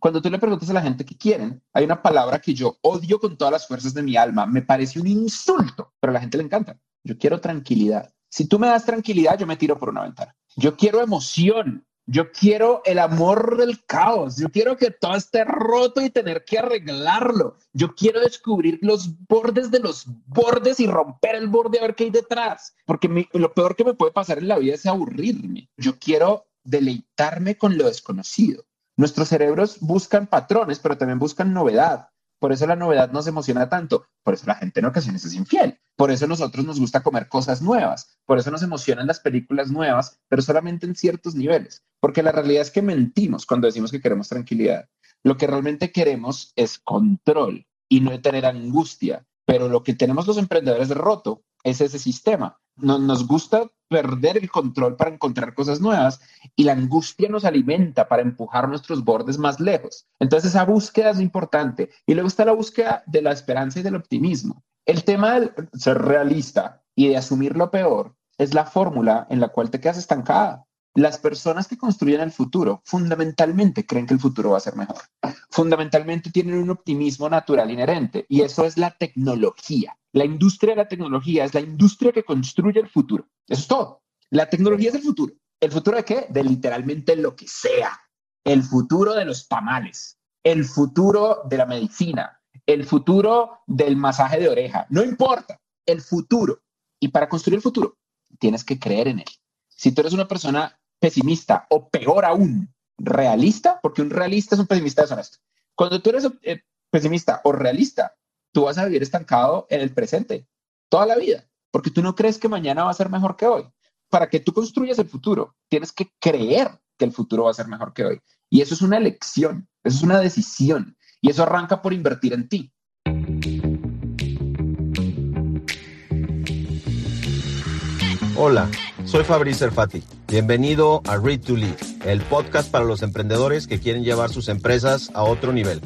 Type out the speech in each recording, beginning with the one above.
Cuando tú le preguntas a la gente qué quieren, hay una palabra que yo odio con todas las fuerzas de mi alma, me parece un insulto, pero a la gente le encanta. Yo quiero tranquilidad. Si tú me das tranquilidad, yo me tiro por una ventana. Yo quiero emoción. Yo quiero el amor del caos. Yo quiero que todo esté roto y tener que arreglarlo. Yo quiero descubrir los bordes de los bordes y romper el borde a ver qué hay detrás. Porque lo peor que me puede pasar en la vida es aburrirme. Yo quiero deleitarme con lo desconocido. Nuestros cerebros buscan patrones, pero también buscan novedad. Por eso la novedad nos emociona tanto. Por eso la gente en ocasiones es infiel. Por eso nosotros nos gusta comer cosas nuevas. Por eso nos emocionan las películas nuevas, pero solamente en ciertos niveles. Porque la realidad es que mentimos cuando decimos que queremos tranquilidad. Lo que realmente queremos es control y no tener angustia. Pero lo que tenemos los emprendedores de roto es ese sistema. Nos gusta perder el control para encontrar cosas nuevas y la angustia nos alimenta para empujar nuestros bordes más lejos. Entonces esa búsqueda es importante. Y luego está la búsqueda de la esperanza y del optimismo. El tema de ser realista y de asumir lo peor es la fórmula en la cual te quedas estancada. Las personas que construyen el futuro fundamentalmente creen que el futuro va a ser mejor. Fundamentalmente tienen un optimismo natural inherente y eso es la tecnología. La industria de la tecnología es la industria que construye el futuro. Eso es todo. La tecnología es el futuro. ¿El futuro de qué? De literalmente lo que sea. El futuro de los tamales, el futuro de la medicina, el futuro del masaje de oreja. No importa, el futuro. Y para construir el futuro, tienes que creer en él. Si tú eres una persona pesimista o peor aún, realista, porque un realista es un pesimista deshonesto. Cuando tú eres eh, pesimista o realista, tú vas a vivir estancado en el presente toda la vida, porque tú no crees que mañana va a ser mejor que hoy. Para que tú construyas el futuro, tienes que creer que el futuro va a ser mejor que hoy. Y eso es una elección, eso es una decisión, y eso arranca por invertir en ti. Hola. Soy Fabrice Erfati. Bienvenido a Read to Lead, el podcast para los emprendedores que quieren llevar sus empresas a otro nivel.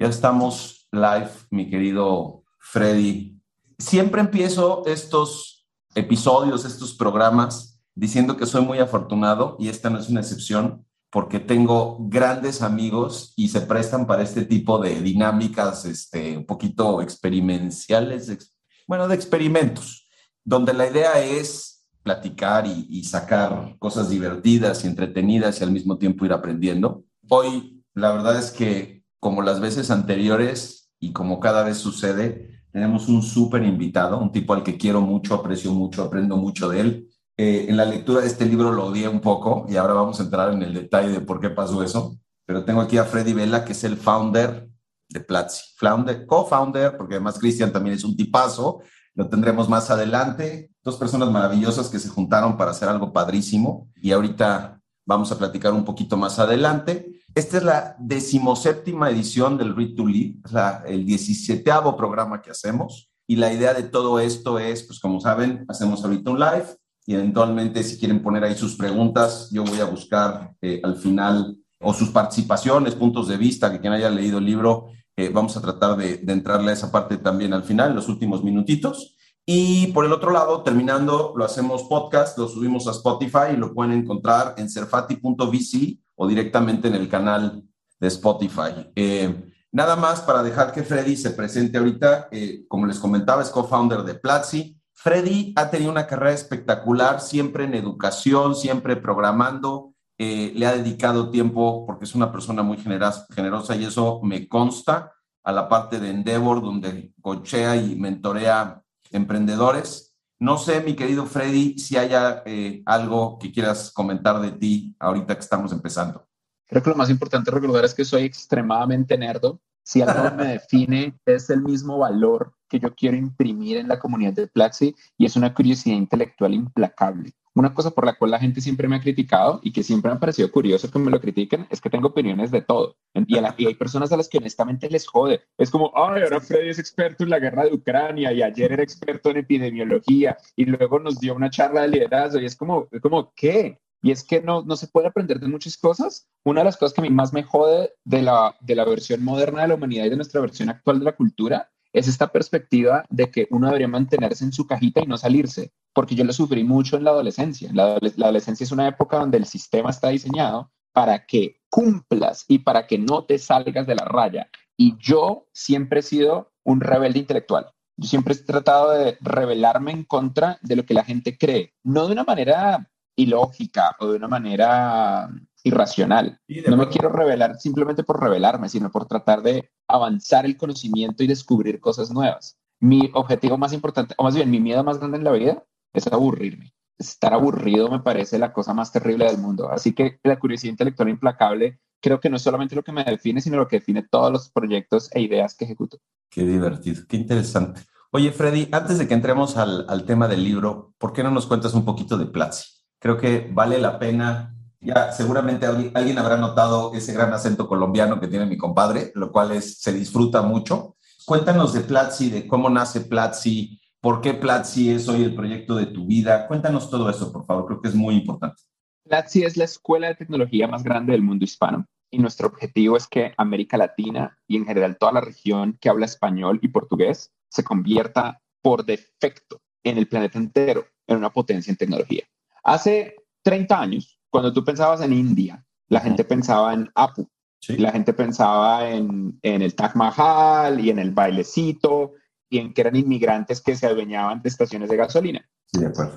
Ya estamos live, mi querido Freddy. Siempre empiezo estos episodios, estos programas, diciendo que soy muy afortunado y esta no es una excepción porque tengo grandes amigos y se prestan para este tipo de dinámicas este, un poquito experimentales, bueno, de experimentos, donde la idea es platicar y, y, sacar cosas divertidas y entretenidas y al mismo tiempo ir aprendiendo. Hoy, la verdad es que como las veces anteriores y como cada vez sucede, tenemos un súper invitado, un tipo al que quiero mucho, aprecio mucho, aprendo mucho de él. Eh, en la lectura de este libro lo odié un poco y ahora vamos a entrar en el detalle de por qué pasó eso. Pero tengo aquí a Freddy Vela, que es el founder de Platzi. Founder, co-founder, porque además Cristian también es un tipazo. Lo tendremos más adelante. Dos personas maravillosas que se juntaron para hacer algo padrísimo y ahorita vamos a platicar un poquito más adelante. Esta es la decimoséptima edición del Read to Lead, es la, el 17 programa que hacemos. Y la idea de todo esto es, pues como saben, hacemos ahorita un live, y eventualmente si quieren poner ahí sus preguntas, yo voy a buscar eh, al final o sus participaciones, puntos de vista, que quien haya leído el libro, eh, vamos a tratar de, entrarle a esa parte también al final, en los últimos minutitos. Y por el otro lado, terminando, lo hacemos podcast, lo subimos a Spotify y lo pueden encontrar en serfati.vc o directamente en el canal de Spotify. Eh, nada más para dejar que Freddy se presente ahorita, como les comentaba, es co-founder de Platzi, Freddy ha tenido una carrera espectacular, siempre en educación, siempre programando. Eh, le ha dedicado tiempo porque es una persona muy generosa y eso me consta a la parte de Endeavor, donde cochea y mentorea emprendedores. No sé, mi querido Freddy, si haya eh, algo que quieras comentar de ti ahorita que estamos empezando. Creo que lo más importante recordar es que soy extremadamente nerdo. Si algo me define, es el mismo valor que yo quiero imprimir en la comunidad de Platzi y es una curiosidad intelectual implacable. Una cosa por la cual la gente siempre me ha criticado y que siempre me ha parecido curioso que me lo critiquen es que tengo opiniones de todo. Y, hay personas a las que honestamente les jode. Es como, ay, ahora Freddy es experto en la guerra de Ucrania y ayer era experto en epidemiología y luego nos dio una charla de liderazgo y es como, como ¿qué? Y es que no, no se puede aprender de muchas cosas. Una de las cosas que a mí más me jode de la, de la versión moderna de la humanidad y de nuestra versión actual de la cultura es esta perspectiva de que uno debería mantenerse en su cajita y no salirse, porque yo lo sufrí mucho en la adolescencia. La, la adolescencia es una época donde el sistema está diseñado para que cumplas y para que no te salgas de la raya. Y yo siempre he sido un rebelde intelectual. Yo siempre he tratado de rebelarme en contra de lo que la gente cree, no de una manera ilógica o de una manera irracional. no me quiero revelar simplemente por revelarme, sino por tratar de avanzar el conocimiento y descubrir cosas nuevas. Mi objetivo más importante, o más bien mi miedo más grande en la vida, es aburrirme. Estar aburrido me parece la cosa más terrible del mundo. Así que la curiosidad intelectual implacable creo que no es solamente lo que me define, sino lo que define todos los proyectos e ideas que ejecuto. Qué divertido, qué interesante. Oye, Freddy, antes de que entremos al, al tema del libro, ¿por qué no nos cuentas un poquito de Platzi? Creo que vale la pena. Ya seguramente alguien, habrá notado ese gran acento colombiano que tiene mi compadre, lo cual es, se disfruta mucho. Cuéntanos de Platzi, de cómo nace Platzi, por qué Platzi es hoy el proyecto de tu vida. Cuéntanos todo eso, por favor, creo que es muy importante. Platzi es la escuela de tecnología más grande del mundo hispano y nuestro objetivo es que América Latina y en general toda la región que habla español y portugués se convierta por defecto en el planeta entero en una potencia en tecnología. Hace 30 años, cuando tú pensabas en India, la gente pensaba en Apu, la gente pensaba en, en el Taj Mahal y en el bailecito y en que eran inmigrantes que se adueñaban de estaciones de gasolina.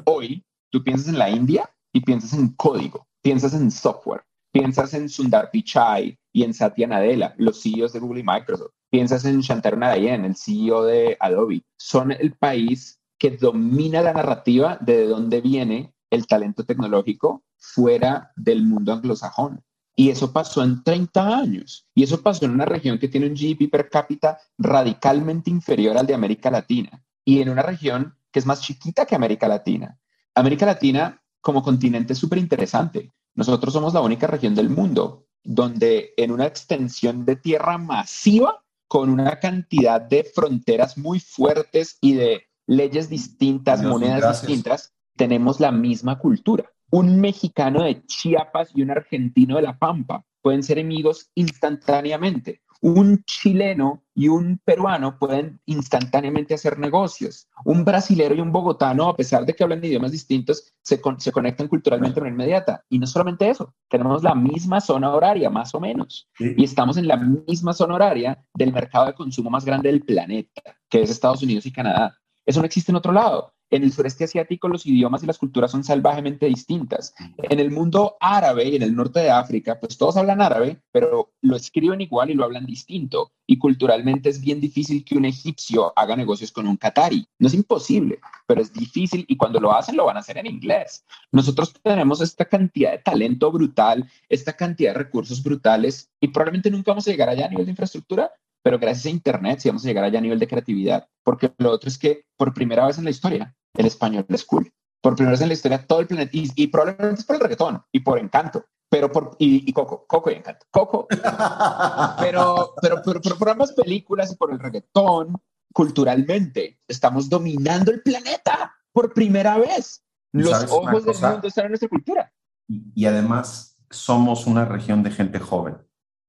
Hoy, tú piensas en la India y piensas en código, piensas en software, Piensas en Sundar Pichai y en Satya Nadella, los CEOs de Google y Microsoft. Piensas en Shantanu Narayan, el CEO de Adobe. Son el país que domina la narrativa de dónde viene el talento tecnológico fuera del mundo anglosajón. Y eso pasó en 30 años. Y eso pasó en una región que tiene un GDP per cápita radicalmente inferior al de América Latina. Y en una región que es más chiquita que América Latina. América Latina como continente es súper interesante. Nosotros somos la única región del mundo donde en una extensión de tierra masiva, con una cantidad de fronteras muy fuertes y de leyes distintas, monedas distintas, tenemos la misma cultura. Un mexicano de Chiapas y un argentino de La Pampa pueden ser amigos instantáneamente un chileno y un peruano pueden instantáneamente hacer negocios. Un brasilero y un bogotano, a pesar de que hablan idiomas distintos, se, se conectan culturalmente de inmediata. Y no solamente eso, tenemos la misma zona horaria, más o menos. Y estamos en la misma zona horaria del mercado de consumo más grande del planeta, que es Estados Unidos y Canadá. Eso no existe en otro lado. En el sureste asiático los idiomas y las culturas son salvajemente distintas. En el mundo árabe y en el norte de África, pues todos hablan árabe, pero lo escriben igual y lo hablan distinto. Y culturalmente es bien difícil que un egipcio haga negocios con un qatari. No es imposible, pero es difícil y cuando lo hacen lo van a hacer en inglés. Nosotros tenemos esta cantidad de talento brutal, esta cantidad de recursos brutales y probablemente nunca vamos a llegar allá a nivel de infraestructura, pero gracias a Internet sí vamos a llegar allá a nivel de creatividad, porque lo otro es que por primera vez en la historia el español es cool. Por primera vez en la historia todo el planeta, y, probablemente es por el reggaetón y por encanto, pero por, y, Coco, Coco y encanto, Coco, pero, pero, pero, pero por ambas películas y por el reggaetón, culturalmente, estamos dominando el planeta por primera vez. Los ojos del mundo están en nuestra cultura. Y, además somos una región de gente joven.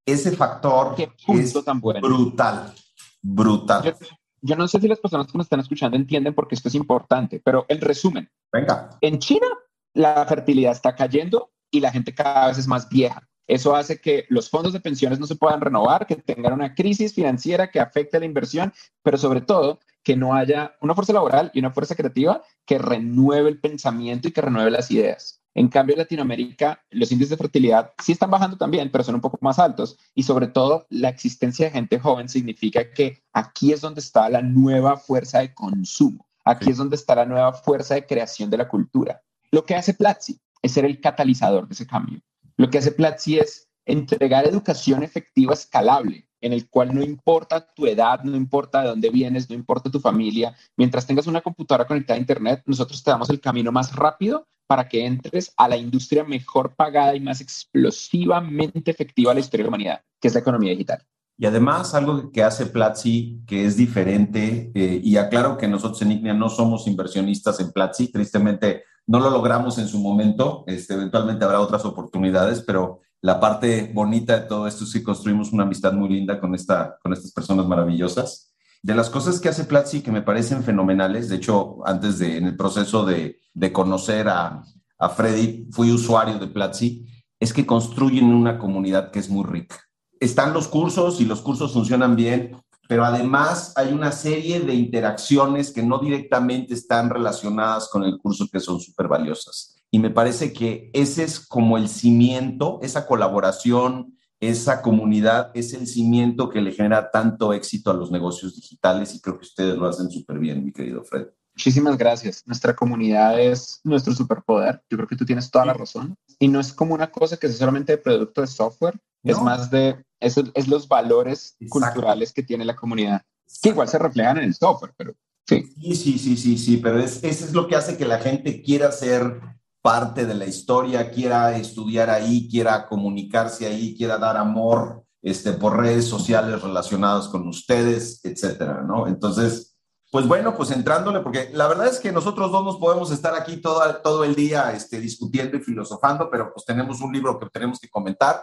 Ese factor es tan brutal, brutal. Yo, no sé si las personas que nos están escuchando entienden por qué esto es importante, pero el resumen. Venga. En China, la fertilidad está cayendo y la gente cada vez es más vieja. Eso hace que los fondos de pensiones no se puedan renovar, que tengan una crisis financiera que afecte la inversión, pero sobre todo que no haya una fuerza laboral y una fuerza creativa que renueve el pensamiento y que renueve las ideas. En cambio, en Latinoamérica, los índices de fertilidad sí están bajando también, pero son un poco más altos. Y sobre todo, la existencia de gente joven significa que aquí es donde está la nueva fuerza de consumo. Aquí es donde está la nueva fuerza de creación de la cultura. Lo que hace Platzi es ser el catalizador de ese cambio. Lo que hace Platzi es entregar educación efectiva escalable, en el cual no importa tu edad, no importa de dónde vienes, no importa tu familia, mientras tengas una computadora conectada a Internet, nosotros te damos el camino más rápido para que entres a la industria mejor pagada y más explosivamente efectiva de la historia de la humanidad, que es la economía digital. Y además, algo que hace Platzi que es diferente, eh, y aclaro que nosotros en IGNIA no somos inversionistas en Platzi, tristemente no lo logramos en su momento, este, eventualmente habrá otras oportunidades, pero la parte bonita de todo esto es que construimos una amistad muy linda con, esta, con estas personas maravillosas. De las cosas que hace Platzi que me parecen fenomenales, de hecho, antes de, en el proceso de, de conocer a, a Freddy, fui usuario de Platzi, es que construyen una comunidad que es muy rica. Están los cursos y los cursos funcionan bien, pero además hay una serie de interacciones que no directamente están relacionadas con el curso que son súper valiosas. Y me parece que ese es como el cimiento, esa colaboración, esa comunidad es el cimiento que le genera tanto éxito a los negocios digitales y creo que ustedes lo hacen súper bien, mi querido Fred. Muchísimas gracias. Nuestra comunidad es nuestro superpoder. Yo creo que tú tienes toda la razón. Y no es como una cosa que es solamente de producto de software, es más de, es, es los valores culturales que tiene la comunidad, que igual se reflejan en el software, pero sí. Sí, sí, sí, sí, sí, pero es, eso es lo que hace que la gente quiera ser parte de la historia, quiera estudiar ahí, quiera comunicarse ahí, quiera dar amor este, por redes sociales relacionadas con ustedes, etcétera, ¿no? Entonces, pues bueno, pues entrándole, porque la verdad es que nosotros dos nos podemos estar aquí todo, todo el día este, discutiendo y filosofando, pero pues tenemos un libro que tenemos que comentar.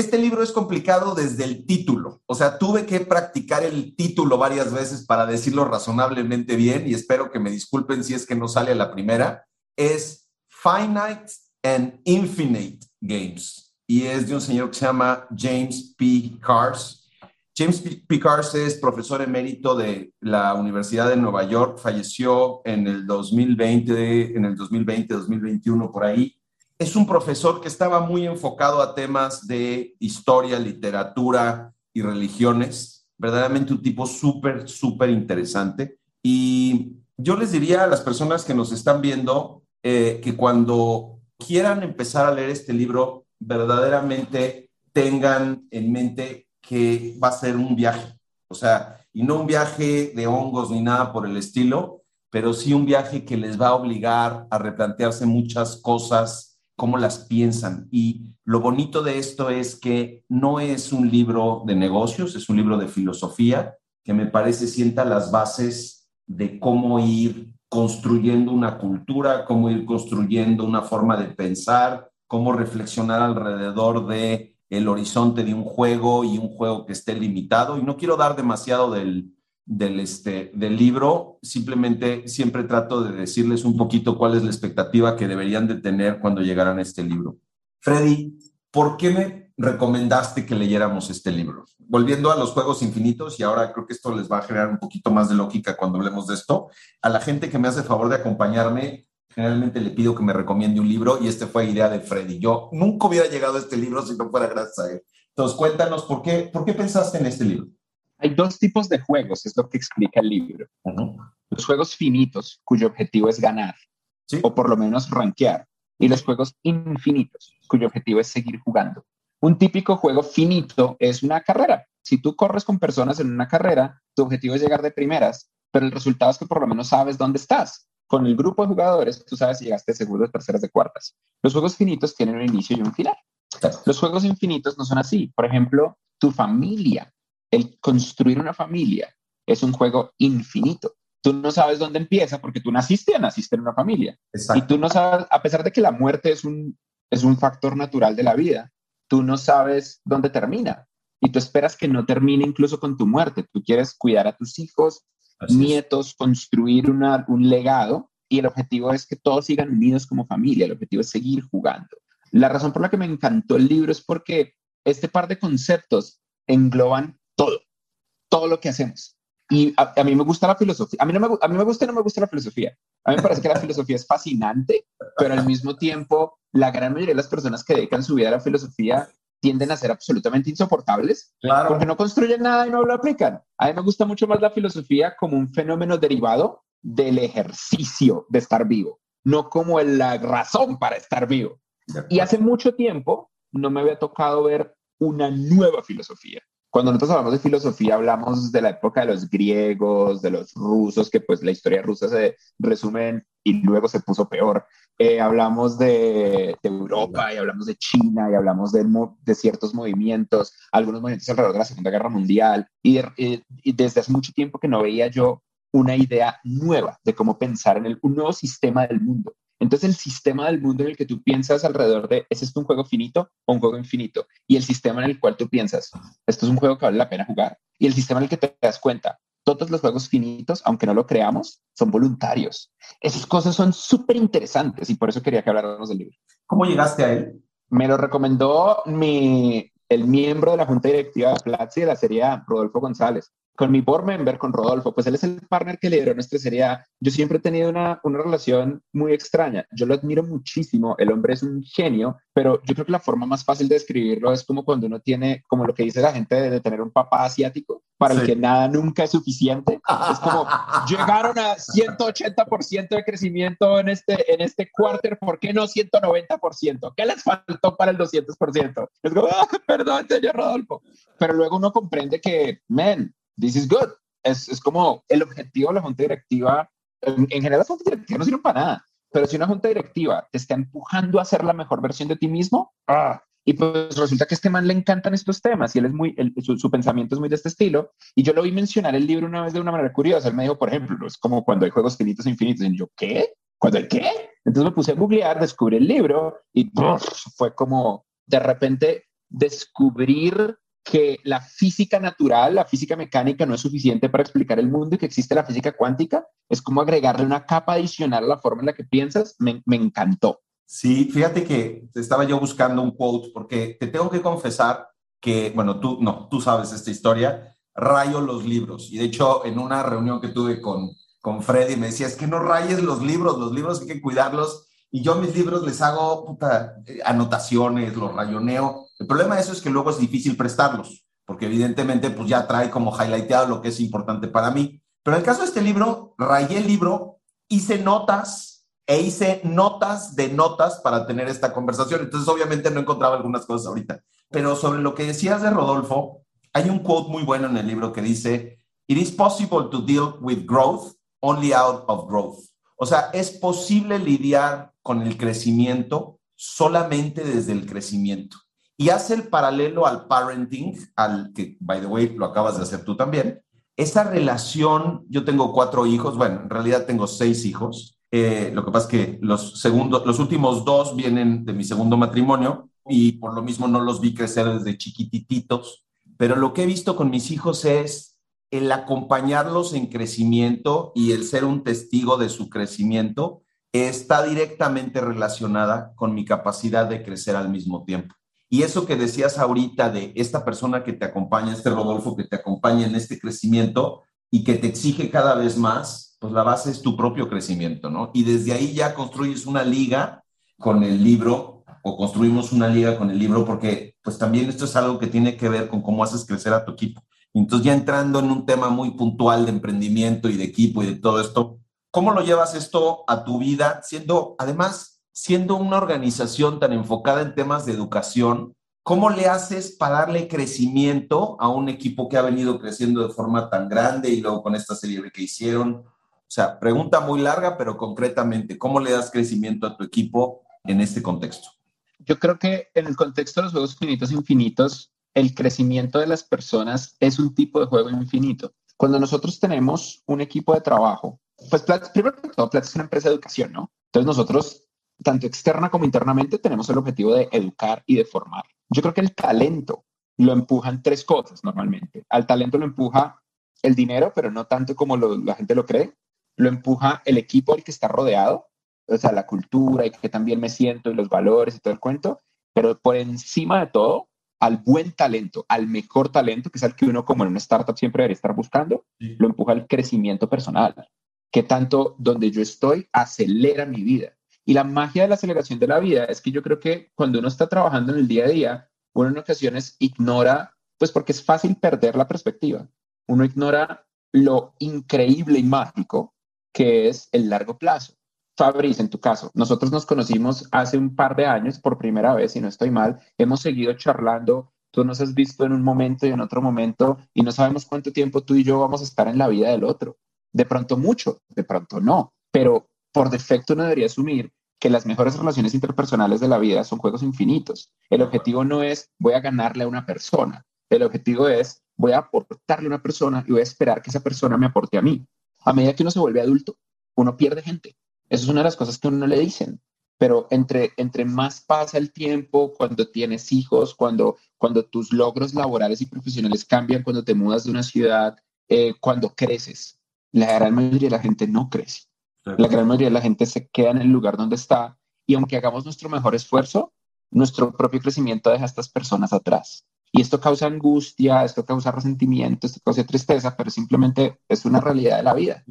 Este libro es complicado desde el título, o sea, tuve que practicar el título varias veces para decirlo razonablemente bien y espero que me disculpen si es que no sale a la primera. Es Finite and Infinite Games y es de un señor que se llama James P. Cars. James P. Cars es profesor emérito de la Universidad de Nueva York, falleció en el 2020, en el 2020, 2021 por ahí. Es un profesor que estaba muy enfocado a temas de historia, literatura y religiones. Verdaderamente un tipo súper, súper interesante. Y yo les diría a las personas que nos están viendo, eh, que cuando quieran empezar a leer este libro, verdaderamente tengan en mente que va a ser un viaje. O sea, y no un viaje de hongos ni nada por el estilo, pero sí un viaje que les va a obligar a replantearse muchas cosas, cómo las piensan. Y lo bonito de esto es que no es un libro de negocios, es un libro de filosofía que me parece sienta las bases de cómo ir construyendo una cultura, cómo ir construyendo una forma de pensar, cómo reflexionar alrededor de el horizonte de un juego y un juego que esté limitado. Y no quiero dar demasiado del, del, este, del libro, simplemente siempre trato de decirles un poquito cuál es la expectativa que deberían de tener cuando llegaran a este libro. Freddy, ¿por qué me recomendaste que leyéramos este libro? Volviendo a los juegos infinitos, y ahora creo que esto les va a generar un poquito más de lógica cuando hablemos de esto, a la gente que me hace favor de acompañarme, generalmente le pido que me recomiende un libro y este fue idea de Freddy. Yo nunca hubiera llegado a este libro si no fuera gracias a él. Entonces, cuéntanos, ¿por qué, por qué pensaste en este libro? Hay dos tipos de juegos, es lo que explica el libro. Los juegos finitos, cuyo objetivo es ganar, o por lo menos rankear, y los juegos infinitos, cuyo objetivo es seguir jugando. Un típico juego finito es una carrera. Si tú corres con personas en una carrera, tu objetivo es llegar de primeras, pero el resultado es que por lo menos sabes dónde estás. Con el grupo de jugadores, tú sabes si llegaste de segundas, terceras, de cuartas. Los juegos finitos tienen un inicio y un final. Los juegos infinitos no son así. Por ejemplo, tu familia, el construir una familia, es un juego infinito. Tú no sabes dónde empieza porque tú naciste, naciste en una familia. Y tú no sabes, a pesar de que la muerte es un, es un factor natural de la vida, tú no sabes dónde termina y tú esperas que no termine incluso con tu muerte. Tú quieres cuidar a tus hijos, nietos, construir una, un legado y el objetivo es que todos sigan unidos como familia. El objetivo es seguir jugando. La razón por la que me encantó el libro es porque este par de conceptos engloban todo, lo que hacemos. Y a, mí me gusta la filosofía. A mí, no me, a mí me gusta y no me gusta la filosofía. A mí me parece que la filosofía es fascinante, pero al mismo tiempo la gran mayoría de las personas que dedican su vida a la filosofía tienden a ser absolutamente insoportables porque no construyen nada y no lo aplican. A mí me gusta mucho más la filosofía como un fenómeno derivado del ejercicio de estar vivo, no como la razón para estar vivo. Y hace mucho tiempo no me había tocado ver una nueva filosofía. Cuando nosotros hablamos de filosofía, hablamos de la época de los griegos, de los rusos, que pues la historia rusa se resume y luego se puso peor. Eh, hablamos de, Europa y hablamos de China y hablamos de, de, ciertos movimientos, algunos movimientos alrededor de la Segunda Guerra Mundial. Y, y, desde hace mucho tiempo que no veía yo una idea nueva de cómo pensar en el, un nuevo sistema del mundo. Entonces el sistema del mundo en el que tú piensas alrededor de, ¿es esto un juego finito o un juego infinito? Y el sistema en el cual tú piensas, esto es un juego que vale la pena jugar. Y el sistema en el que te das cuenta, todos los juegos finitos, aunque no lo creamos, son voluntarios. Esas cosas son súper interesantes y por eso quería que habláramos del libro. ¿Cómo llegaste a él? Me lo recomendó mi, el miembro de la junta directiva de Platzi de la serie Rodolfo González con mi board member, con Rodolfo, pues él es el partner que lideró nuestra serie Yo siempre he tenido una, una relación muy extraña. Yo lo admiro muchísimo. El hombre es un genio, pero yo creo que la forma más fácil de describirlo es como cuando uno tiene, como lo que dice la gente de, tener un papá asiático, para el que nada nunca es suficiente. Es como, llegaron a 180% de crecimiento en este, en este quarter, ¿por qué no 190%? ¿Qué les faltó para el 200%? Es como, ah, perdón, señor Rodolfo. Pero luego uno comprende que, men, this is good. Es, es como el objetivo de la junta directiva. En, general, las juntas directivas no sirven para nada, pero si una junta directiva te está empujando a ser la mejor versión de ti mismo, ah, y pues resulta que a este man le encantan estos temas y él es muy, su, pensamiento es muy de este estilo. Y yo lo vi mencionar el libro una vez de una manera curiosa. Él me dijo, por ejemplo, es como cuando hay juegos finitos e infinitos. Y yo, ¿qué? ¿Cuándo hay qué? Entonces me puse a googlear, descubrí el libro y fue como de repente descubrir que la física natural, la física mecánica no es suficiente para explicar el mundo y que existe la física cuántica, es como agregarle una capa adicional a la forma en la que piensas, me, encantó. Sí, fíjate que estaba yo buscando un quote porque te tengo que confesar que, bueno, tú no, tú sabes esta historia, rayo los libros. Y de hecho, en una reunión que tuve con, con Freddy me decía, es que no rayes los libros, los libros hay que cuidarlos. Y yo mis libros les hago eh, anotaciones, los rayoneo el problema de eso es que luego es difícil prestarlos, porque evidentemente pues ya trae como highlightado lo que es importante para mí. Pero en el caso de este libro, rayé el libro, hice notas e hice notas de notas para tener esta conversación. Entonces obviamente no encontraba algunas cosas ahorita. Pero sobre lo que decías de Rodolfo, hay un quote muy bueno en el libro que dice, It is possible to deal with growth only out of growth. O sea, es posible lidiar con el crecimiento solamente desde el crecimiento. Y hace el paralelo al parenting, al que, by the way, lo acabas de hacer tú también. Esa relación, yo tengo cuatro hijos, bueno, en realidad tengo seis hijos. Eh, lo que pasa es que los, segundos, los últimos dos vienen de mi segundo matrimonio y por lo mismo no los vi crecer desde chiquititos. Pero lo que he visto con mis hijos es el acompañarlos en crecimiento y el ser un testigo de su crecimiento está directamente relacionada con mi capacidad de crecer al mismo tiempo. Y eso que decías ahorita de esta persona que te acompaña, este Rodolfo que te acompaña en este crecimiento y que te exige cada vez más, pues la base es tu propio crecimiento, ¿no? Y desde ahí ya construyes una liga con el libro o construimos una liga con el libro porque pues también esto es algo que tiene que ver con cómo haces crecer a tu equipo. Entonces ya entrando en un tema muy puntual de emprendimiento y de equipo y de todo esto, ¿cómo lo llevas esto a tu vida siendo además siendo una organización tan enfocada en temas de educación, ¿cómo le haces para darle crecimiento a un equipo que ha venido creciendo de forma tan grande y luego con esta serie que hicieron? O sea, pregunta muy larga, pero concretamente, ¿cómo le das crecimiento a tu equipo en este contexto? Yo creo que en el contexto de los juegos finitos infinitos, el crecimiento de las personas es un tipo de juego infinito. Cuando nosotros tenemos un equipo de trabajo, pues primero que todo, Platz es una empresa de educación, ¿no? Entonces nosotros tanto externa como internamente, tenemos el objetivo de educar y de formar. Yo creo que el talento lo empujan tres cosas normalmente. Al talento lo empuja el dinero, pero no tanto como la gente lo cree. Lo empuja el equipo al que está rodeado, o sea, la cultura y que también me siento y los valores y todo el cuento. Pero por encima de todo, al buen talento, al mejor talento, que es el que uno como en una startup siempre debería estar buscando, lo empuja el crecimiento personal. Que tanto donde yo estoy acelera mi vida y la magia de la aceleración de la vida es que yo creo que cuando uno está trabajando en el día a día, uno en ocasiones ignora, pues porque es fácil perder la perspectiva. Uno ignora lo increíble y mágico que es el largo plazo. Fabriz, en tu caso, nosotros nos conocimos hace un par de años por primera vez, si no estoy mal, hemos seguido charlando, tú nos has visto en un momento y en otro momento y no sabemos cuánto tiempo tú y yo vamos a estar en la vida del otro. De pronto mucho, de pronto no, pero por defecto uno debería asumir que las mejores relaciones interpersonales de la vida son juegos infinitos. El objetivo no es voy a ganarle a una persona. El objetivo es voy a aportarle a una persona y voy a esperar que esa persona me aporte a mí. A medida que uno se vuelve adulto, uno pierde gente. Eso es una de las cosas que uno no le dicen. Pero entre, entre más pasa el tiempo, cuando tienes hijos, cuando, cuando tus logros laborales y profesionales cambian, cuando te mudas de una ciudad, eh, cuando creces. La gran mayoría de la gente no crece. La gran mayoría de la gente se queda en el lugar donde está y aunque hagamos nuestro mejor esfuerzo, nuestro propio crecimiento deja a estas personas atrás. Y esto causa angustia, esto causa resentimiento, esto causa tristeza, pero simplemente es una realidad de la vida.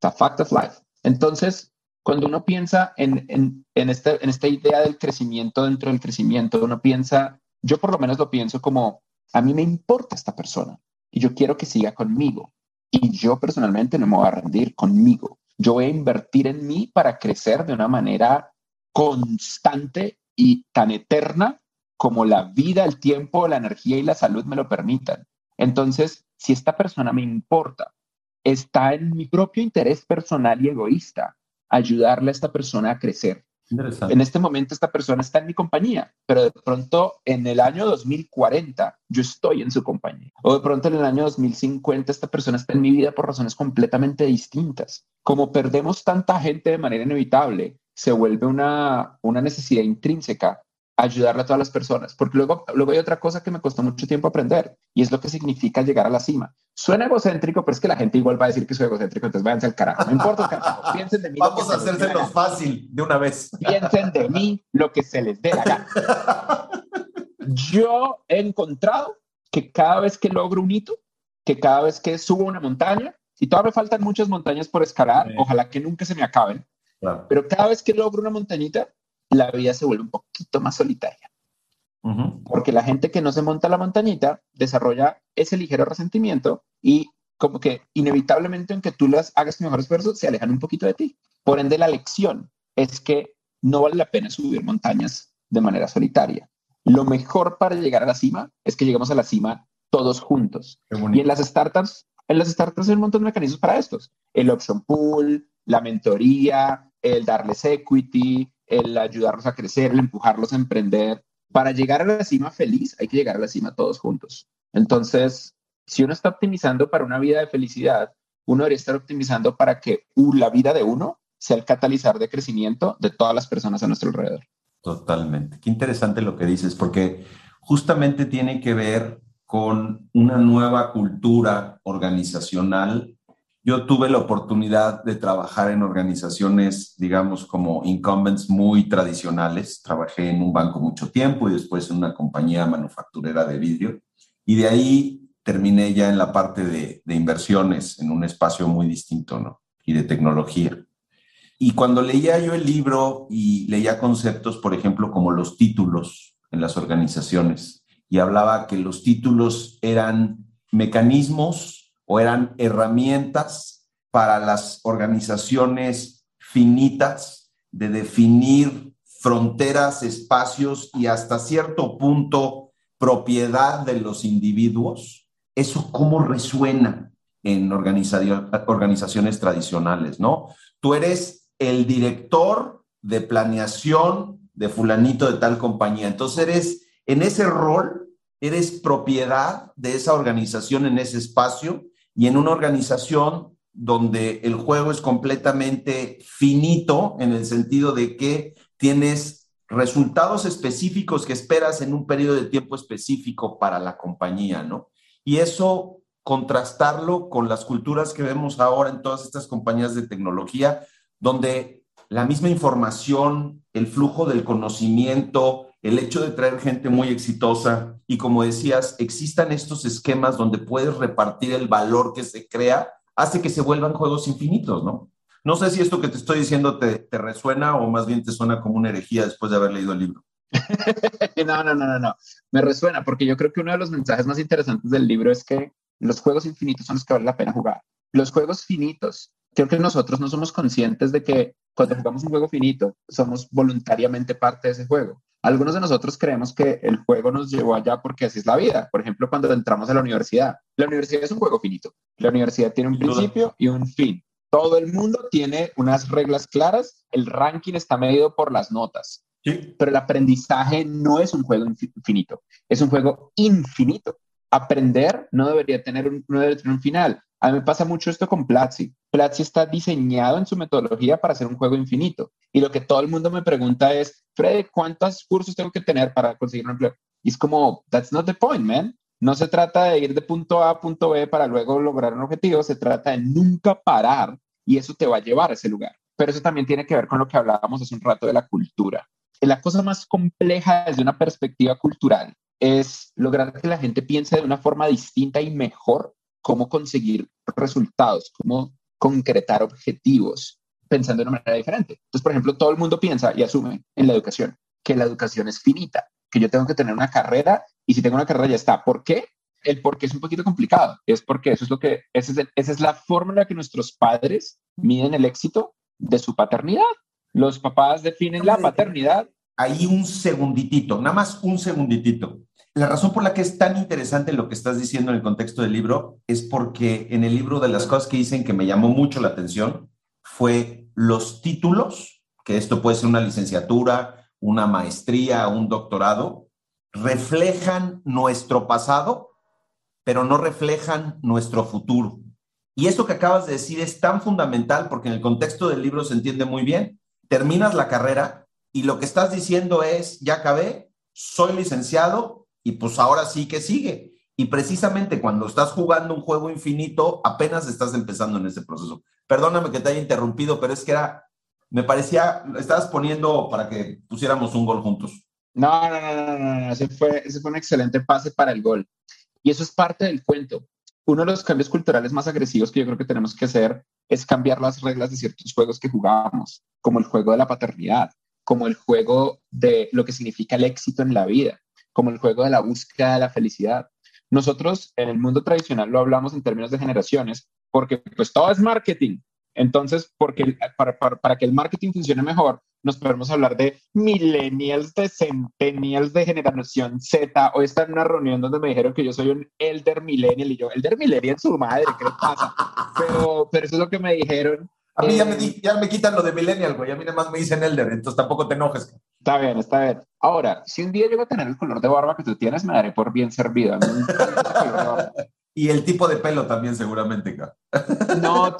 A fact of life. Entonces, cuando uno piensa en, en, en, este, en esta idea del crecimiento dentro del crecimiento, uno piensa, yo por lo menos lo pienso como, a mí me importa esta persona y yo quiero que siga conmigo. Y yo personalmente no me voy a rendir conmigo. Yo voy a invertir en mí para crecer de una manera constante y tan eterna como la vida, el tiempo, la energía y la salud me lo permitan. Entonces, si esta persona me importa, está en mi propio interés personal y egoísta ayudarle a esta persona a crecer. En este momento esta persona está en mi compañía, pero de pronto en el año 2040 yo estoy en su compañía. O de pronto en el año 2050 esta persona está en mi vida por razones completamente distintas. Como perdemos tanta gente de manera inevitable, se vuelve una, una necesidad intrínseca ayudarle a todas las personas, porque luego, luego hay otra cosa que me costó mucho tiempo aprender y es lo que significa llegar a la cima. Suena egocéntrico, pero es que la gente igual va a decir que soy egocéntrico, entonces váyanse al carajo. No importa, carajo. piensen de mí. Vamos a hacérselo fácil de una vez. Piensen de mí lo que se les dé la gana. Yo he encontrado que cada vez que logro un hito, que cada vez que subo una montaña, y todavía me faltan muchas montañas por escalar, ojalá que nunca se me acaben, pero cada vez que logro una montañita, la vida se vuelve un poquito más solitaria. Porque la gente que no se monta la montañita desarrolla ese ligero resentimiento y como que inevitablemente, aunque tú las hagas tu mejor esfuerzo, se alejan un poquito de ti. Por ende, la lección es que no vale la pena subir montañas de manera solitaria. Lo mejor para llegar a la cima es que lleguemos a la cima todos juntos. Y en las startups, en las startups hay un montón de mecanismos para estos. El option pool, la mentoría, el darles equity, el ayudarlos a crecer, el empujarlos a emprender. Para llegar a la cima feliz, hay que llegar a la cima todos juntos. Entonces, si uno está optimizando para una vida de felicidad, uno debería estar optimizando para que la vida de uno sea el catalizador de crecimiento de todas las personas a nuestro alrededor. Totalmente. Qué interesante lo que dices, porque justamente tiene que ver con una nueva cultura organizacional yo tuve la oportunidad de trabajar en organizaciones, digamos, como incumbents muy tradicionales. Trabajé en un banco mucho tiempo y después en una compañía manufacturera de vidrio. Y de ahí terminé ya en la parte de, inversiones, en un espacio muy distinto, ¿no? Y de tecnología. Y cuando leía yo el libro y leía conceptos, por ejemplo, como los títulos en las organizaciones, y hablaba que los títulos eran mecanismos o eran herramientas para las organizaciones finitas de definir fronteras, espacios y hasta cierto punto propiedad de los individuos, eso cómo resuena en organizaciones tradicionales, ¿no? Tú eres el director de planeación de fulanito de tal compañía, entonces eres en ese rol, eres propiedad de esa organización en ese espacio y en una organización donde el juego es completamente finito en el sentido de que tienes resultados específicos que esperas en un periodo de tiempo específico para la compañía, ¿no? Y eso contrastarlo con las culturas que vemos ahora en todas estas compañías de tecnología, donde la misma información, el flujo del conocimiento, el hecho de traer gente muy exitosa y como decías, existan estos esquemas donde puedes repartir el valor que se crea, hace que se vuelvan juegos infinitos, ¿no? No sé si esto que te estoy diciendo te, resuena o más bien te suena como una herejía después de haber leído el libro. no, no, no, no, no. Me resuena porque yo creo que uno de los mensajes más interesantes del libro es que los juegos infinitos son los que vale la pena jugar. Los juegos finitos, creo que nosotros no somos conscientes de que cuando jugamos un juego finito, somos voluntariamente parte de ese juego. Algunos de nosotros creemos que el juego nos llevó allá porque así es la vida. Por ejemplo, cuando entramos a la universidad. La universidad es un juego finito. La universidad tiene un principio y un fin. Todo el mundo tiene unas reglas claras. El ranking está medido por las notas. Pero el aprendizaje no es un juego infinito, es un juego infinito. Aprender no debería tener un, no debería final. A mí me pasa mucho esto con Platzi. Platzi está diseñado en su metodología para hacer un juego infinito. Y lo que todo el mundo me pregunta es, Fred, ¿cuántos cursos tengo que tener para conseguir un empleo? Y es como, that's not the point, man. No se trata de ir de punto A a punto B para luego lograr un objetivo, se trata de nunca parar y eso te va a llevar a ese lugar. Pero eso también tiene que ver con lo que hablábamos hace un rato de la cultura. La cosa más compleja desde una perspectiva cultural es lograr que la gente piense de una forma distinta y mejor cómo conseguir resultados, cómo concretar objetivos, pensando de una manera diferente. Entonces, por ejemplo, todo el mundo piensa y asume en la educación que la educación es finita, que yo tengo que tener una carrera y si tengo una carrera ya está. ¿Por qué? El por qué es un poquito complicado. Es porque eso es lo que, esa es, esa es la fórmula que nuestros padres miden el éxito de su paternidad. Los papás definen la paternidad. Ahí un segunditito, nada más un segunditito. La razón por la que es tan interesante lo que estás diciendo en el contexto del libro es porque en el libro de las cosas que dicen que me llamó mucho la atención fue los títulos, que esto puede ser una licenciatura, una maestría, un doctorado, reflejan nuestro pasado, pero no reflejan nuestro futuro. Y esto que acabas de decir es tan fundamental porque en el contexto del libro se entiende muy bien. Terminas la carrera y lo que estás diciendo es, ya acabé, soy licenciado, y pues ahora sí que sigue. Y precisamente cuando estás jugando un juego infinito, apenas estás empezando en ese proceso. Perdóname que te haya interrumpido, pero es que era, me parecía, estabas poniendo para que pusiéramos un gol juntos. No, no, no, no, no, no. Ese, fue, ese fue un excelente pase para el gol. Y eso es parte del cuento. Uno de los cambios culturales más agresivos que yo creo que tenemos que hacer es cambiar las reglas de ciertos juegos que jugamos, como el juego de la paternidad, como el juego de lo que significa el éxito en la vida como el juego de la búsqueda de la felicidad. Nosotros en el mundo tradicional lo hablamos en términos de generaciones, porque pues todo es marketing. Entonces, porque para, para, que el marketing funcione mejor, nos podemos hablar de millennials, de centennials, de generación Z. Hoy está en una reunión donde me dijeron que yo soy un elder millennial y yo, elder millennial, su madre, ¿qué le pasa? Pero, pero eso es lo que me dijeron a mí ya, me, eh, ya me quitan lo de millennial, güey. A mí nada más me dicen elder, entonces tampoco te enojes. Está bien, está bien. Ahora, si un día llego a tener el color de barba que tú tienes, me daré por bien servido. y el tipo de pelo también, seguramente. No,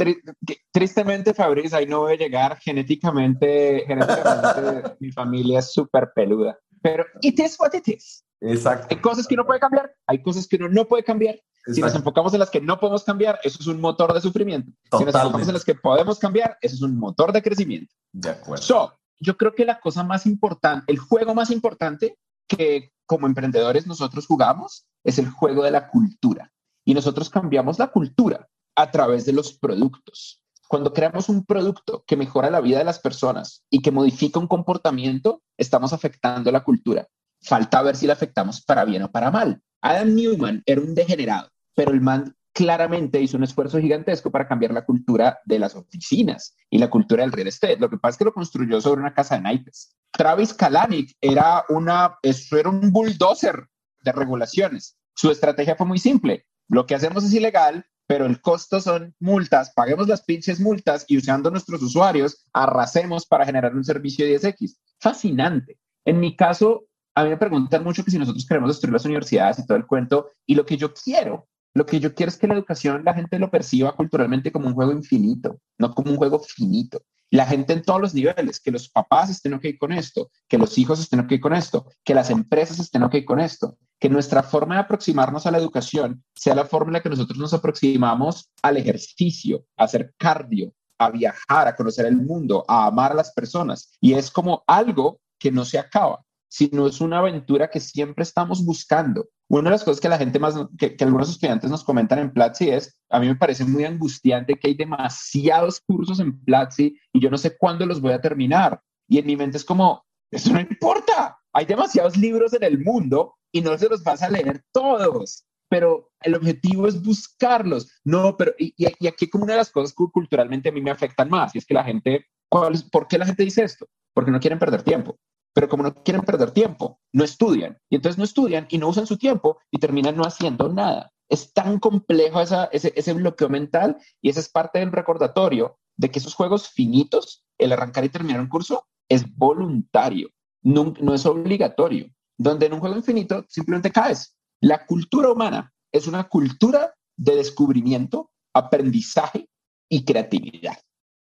tristemente, Fabriz, ahí no voy a llegar. Genéticamente, genéticamente mi familia es súper peluda. Pero it is what it is. Exacto. Hay cosas que uno puede cambiar, hay cosas que uno no puede cambiar. Si nos enfocamos en las que no podemos cambiar, eso es un motor de sufrimiento. Si nos enfocamos en las que podemos cambiar, eso es un motor de crecimiento. De acuerdo. So, yo creo que la cosa más importante, el juego más importante que como emprendedores nosotros jugamos es el juego de la cultura. Y nosotros cambiamos la cultura a través de los productos. Cuando creamos un producto que mejora la vida de las personas y que modifica un comportamiento, estamos afectando la cultura. Falta ver si la afectamos para bien o para mal. Adam Newman era un degenerado, pero el man claramente hizo un esfuerzo gigantesco para cambiar la cultura de las oficinas y la cultura del real estate. Lo que pasa es que lo construyó sobre una casa de naipes. Travis Kalanick era, una, eso era un bulldozer de regulaciones. Su estrategia fue muy simple. Lo que hacemos es ilegal, pero el costo son multas, paguemos las pinches multas y usando nuestros usuarios, arrasemos para generar un servicio 10X. Fascinante. En mi caso, a mí me preguntan mucho que si nosotros queremos destruir las universidades y todo el cuento, y lo que yo quiero, lo que yo quiero es que la educación la gente lo perciba culturalmente como un juego infinito, no como un juego finito. La gente en todos los niveles, que los papás estén ok con esto, que los hijos estén ok con esto, que las empresas estén ok con esto, que nuestra forma de aproximarnos a la educación sea la forma en la que nosotros nos aproximamos al ejercicio, a hacer cardio, a viajar, a conocer el mundo, a amar a las personas. Y es como algo que no se acaba sino es una aventura que siempre estamos buscando. Una de las cosas que la gente más, que, algunos estudiantes nos comentan en Platzi es, a mí me parece muy angustiante que hay demasiados cursos en Platzi y yo no sé cuándo los voy a terminar. Y en mi mente es como, eso no importa, hay demasiados libros en el mundo y no se los vas a leer todos pero el objetivo es buscarlos. No, pero y, y, aquí como una de las cosas que culturalmente a mí me afectan más, y es que la gente, ¿por qué la gente dice esto? Porque no quieren perder tiempo pero como no quieren perder tiempo, no estudian. Y entonces no estudian y no usan su tiempo y terminan no haciendo nada. Es tan complejo ese, ese bloqueo mental y esa es parte del recordatorio de que esos juegos finitos, el arrancar y terminar un curso, es voluntario, no, no es obligatorio. Donde en un juego infinito simplemente caes. La cultura humana es una cultura de descubrimiento, aprendizaje y creatividad.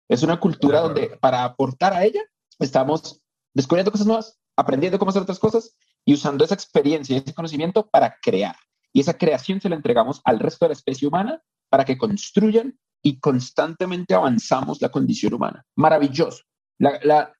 Es una cultura donde para aportar a ella estamos descubriendo cosas nuevas, aprendiendo cómo hacer otras cosas y usando esa experiencia y ese conocimiento para crear. y esa creación se la entregamos al resto de la especie humana para que construyan y constantemente avanzamos la condición humana. Maravilloso.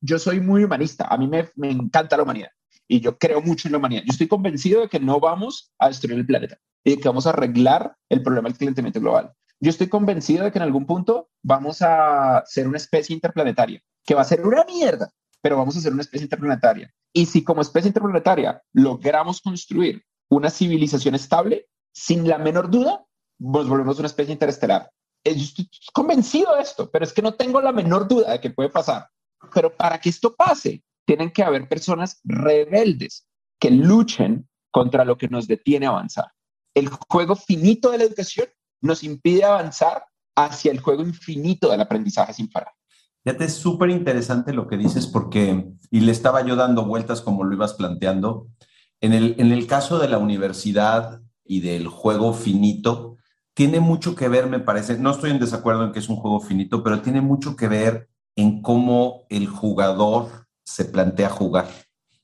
yo soy muy humanista, a mí me, me encanta la humanidad y yo creo mucho en la humanidad. Yo estoy convencido de que no vamos a destruir el planeta y de que vamos a arreglar el problema del calentamiento global. Yo estoy convencido de que en algún punto vamos a ser una especie interplanetaria, que va a ser una mierda, pero vamos a ser una especie interplanetaria. Y si como especie interplanetaria logramos construir una civilización estable, sin la menor duda, nos volvemos una especie interestelar. Eh, estoy convencido de esto, pero es que no tengo la menor duda de que puede pasar. Pero para que esto pase, tienen que haber personas rebeldes que luchen contra lo que nos detiene avanzar. El juego finito de la educación nos impide avanzar hacia el juego infinito del aprendizaje sin parar. Te es súper interesante lo que dices porque, y le estaba yo dando vueltas como lo ibas planteando, en el, en el caso de la universidad y del juego finito, tiene mucho que ver, me parece, no estoy en desacuerdo en que es un juego finito, pero tiene mucho que ver en cómo el jugador se plantea jugar.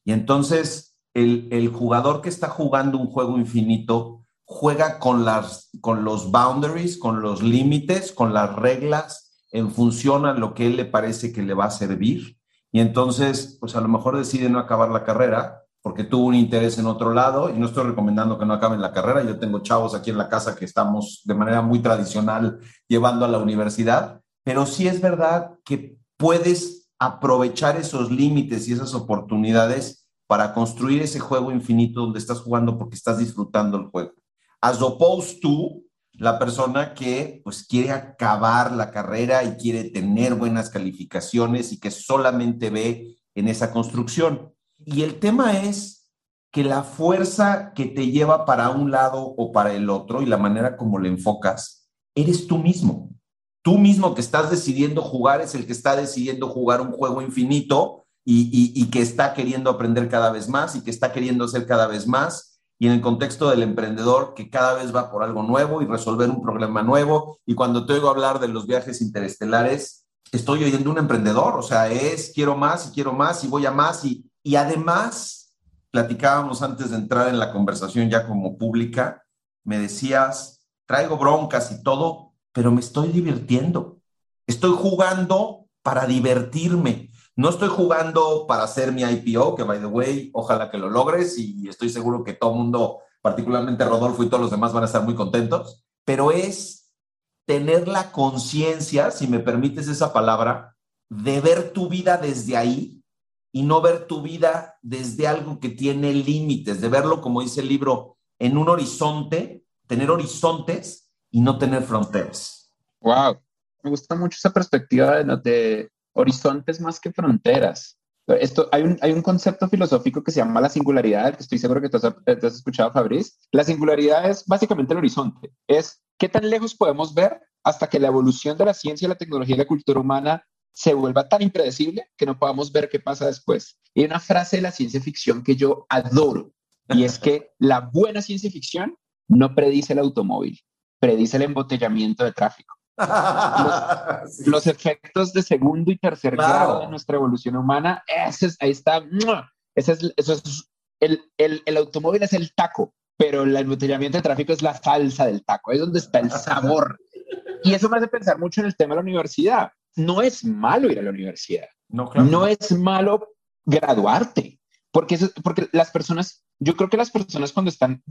Y entonces el, el jugador que está jugando un juego infinito juega con, las, con los boundaries, con los límites, con las reglas, en función a lo que él le parece que le va a servir. Y entonces, pues a lo mejor decide no acabar la carrera porque tuvo un interés en otro lado y no estoy recomendando que no acaben la carrera. Yo tengo chavos aquí en la casa que estamos de manera muy tradicional llevando a la universidad, pero sí es verdad que puedes aprovechar esos límites y esas oportunidades para construir ese juego infinito donde estás jugando porque estás disfrutando el juego as opposed to la persona que pues quiere acabar la carrera y quiere tener buenas calificaciones y que solamente ve en esa construcción. Y el tema es que la fuerza que te lleva para un lado o para el otro y la manera como le enfocas, eres tú mismo. Tú mismo que estás decidiendo jugar es el que está decidiendo jugar un juego infinito y, y que está queriendo aprender cada vez más y que está queriendo ser cada vez más y en el contexto del emprendedor que cada vez va por algo nuevo y resolver un problema nuevo. Y cuando te oigo hablar de los viajes interestelares, estoy oyendo un emprendedor, o sea, es quiero más y quiero más y voy a más y, y además, platicábamos antes de entrar en la conversación ya como pública, me decías, traigo broncas y todo, pero me estoy divirtiendo. Estoy jugando para divertirme. No estoy jugando para hacer mi IPO, que by the way, ojalá que lo logres y estoy seguro que todo el mundo, particularmente Rodolfo y todos los demás van a estar muy contentos, pero es tener la conciencia, si me permites esa palabra, de ver tu vida desde ahí y no ver tu vida desde algo que tiene límites, de verlo, como dice el libro, en un horizonte, tener horizontes y no tener fronteras. Wow, me gusta mucho esa perspectiva de, de horizontes más que fronteras. Esto, hay, un, hay un concepto filosófico que se llama la singularidad, que estoy seguro que tú has, has escuchado, Fabriz. La singularidad es básicamente el horizonte. Es qué tan lejos podemos ver hasta que la evolución de la ciencia, la tecnología y la cultura humana se vuelva tan impredecible que no podamos ver qué pasa después. Y hay una frase de la ciencia ficción que yo adoro, y es que la buena ciencia ficción no predice el automóvil, predice el embotellamiento de tráfico los, efectos de segundo y tercer grado de nuestra evolución humana, ese es, ahí está, ese es, eso es el, el, el, automóvil es el taco, pero el embotellamiento de tráfico es la salsa del taco, es donde está el sabor. Y eso me hace pensar mucho en el tema de la universidad. No es malo ir a la universidad. No, no es malo graduarte, porque, porque las personas yo creo que las personas cuando están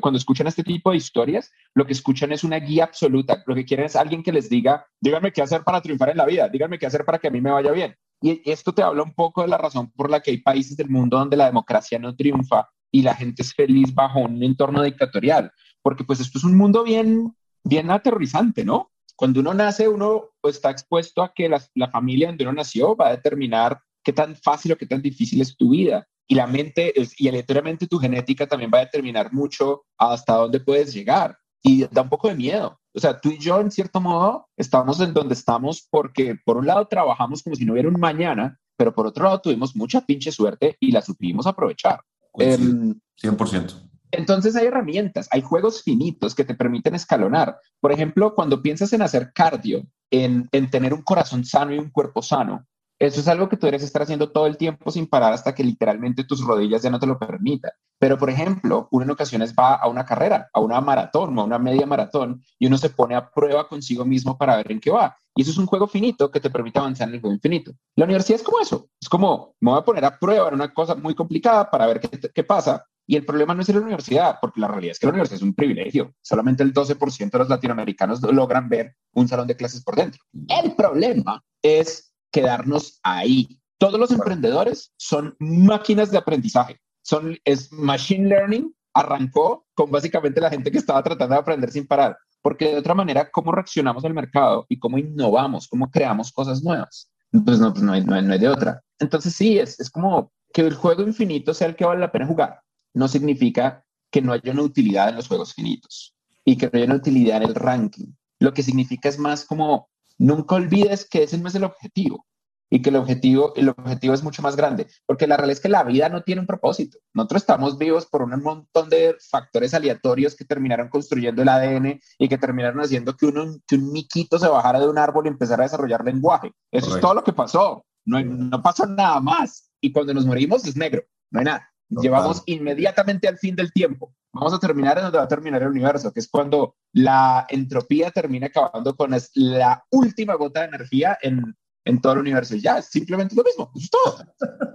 cuando escuchan este tipo de historias, lo que escuchan es una guía absoluta. Lo que quieren es alguien que les diga, díganme qué hacer para triunfar en la vida, díganme qué hacer para que a mí me vaya bien. Y esto te habla un poco de la razón por la que hay países del mundo donde la democracia no triunfa y la gente es feliz bajo un entorno dictatorial, porque pues esto es un mundo bien bien aterrorizante, ¿no? Cuando uno nace, uno está expuesto a que la, la familia donde uno nació va a determinar qué tan fácil o qué tan difícil es tu vida y la mente y aleatoriamente tu genética también va a determinar mucho hasta dónde puedes llegar y da un poco de miedo. O sea, tú y yo, en cierto modo, estamos en donde estamos porque, por un lado, trabajamos como si no hubiera un mañana, pero por otro lado, tuvimos mucha pinche suerte y la supimos aprovechar. 100%. Em, entonces hay herramientas, hay juegos finitos que te permiten escalonar. Por ejemplo, cuando piensas en hacer cardio, en, en tener un corazón sano y un cuerpo sano, eso es algo que tú debes estar haciendo todo el tiempo sin parar hasta que literalmente tus rodillas ya no te lo permitan. Pero, por ejemplo, uno en ocasiones va a una carrera, a una maratón o a una media maratón y uno se pone a prueba consigo mismo para ver en qué va. Y eso es un juego finito que te permite avanzar en el juego infinito. La universidad es como eso. Es como, me voy a poner a prueba en una cosa muy complicada para ver qué, qué pasa. Y el problema no es en la universidad, porque la realidad es que la universidad es un privilegio. Solamente el 12% de los latinoamericanos logran ver un salón de clases por dentro. El problema es quedarnos ahí. Todos los emprendedores son máquinas de aprendizaje son, es machine learning, arrancó con básicamente la gente que estaba tratando de aprender sin parar, porque de otra manera, ¿cómo reaccionamos al mercado y cómo innovamos, cómo creamos cosas nuevas? Pues no, pues no, hay, no, hay, de otra. Entonces sí, es, es como que el juego infinito sea el que vale la pena jugar. No significa que no haya una utilidad en los juegos finitos y que no haya una utilidad en el ranking. Lo que significa es más como, nunca olvides que ese no es el objetivo y que el objetivo, el objetivo es mucho más grande, porque la realidad es que la vida no tiene un propósito. Nosotros estamos vivos por un montón de factores aleatorios que terminaron construyendo el ADN y que terminaron haciendo que, uno, que un miquito se bajara de un árbol y empezara a desarrollar lenguaje. Eso es todo lo que pasó. No, no pasó nada más. Y cuando nos morimos es negro, no hay nada. Llevamos inmediatamente al fin del tiempo. Vamos a terminar en donde va a terminar el universo, que es cuando la entropía termina acabando con la última gota de energía en en todo el universo. Ya, es simplemente lo mismo, es todo.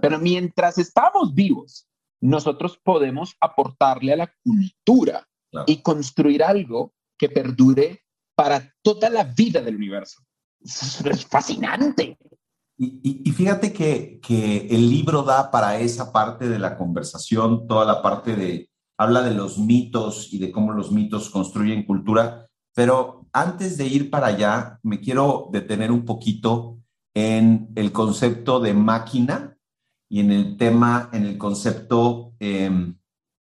Pero mientras estamos vivos, nosotros podemos aportarle a la cultura y construir algo que perdure para toda la vida del universo. es fascinante. Y, fíjate que, que, el libro da para esa parte de la conversación, toda la parte de, habla de los mitos y de cómo los mitos construyen cultura, pero antes de ir para allá, me quiero detener un poquito en el concepto de máquina y en el tema, en el concepto em,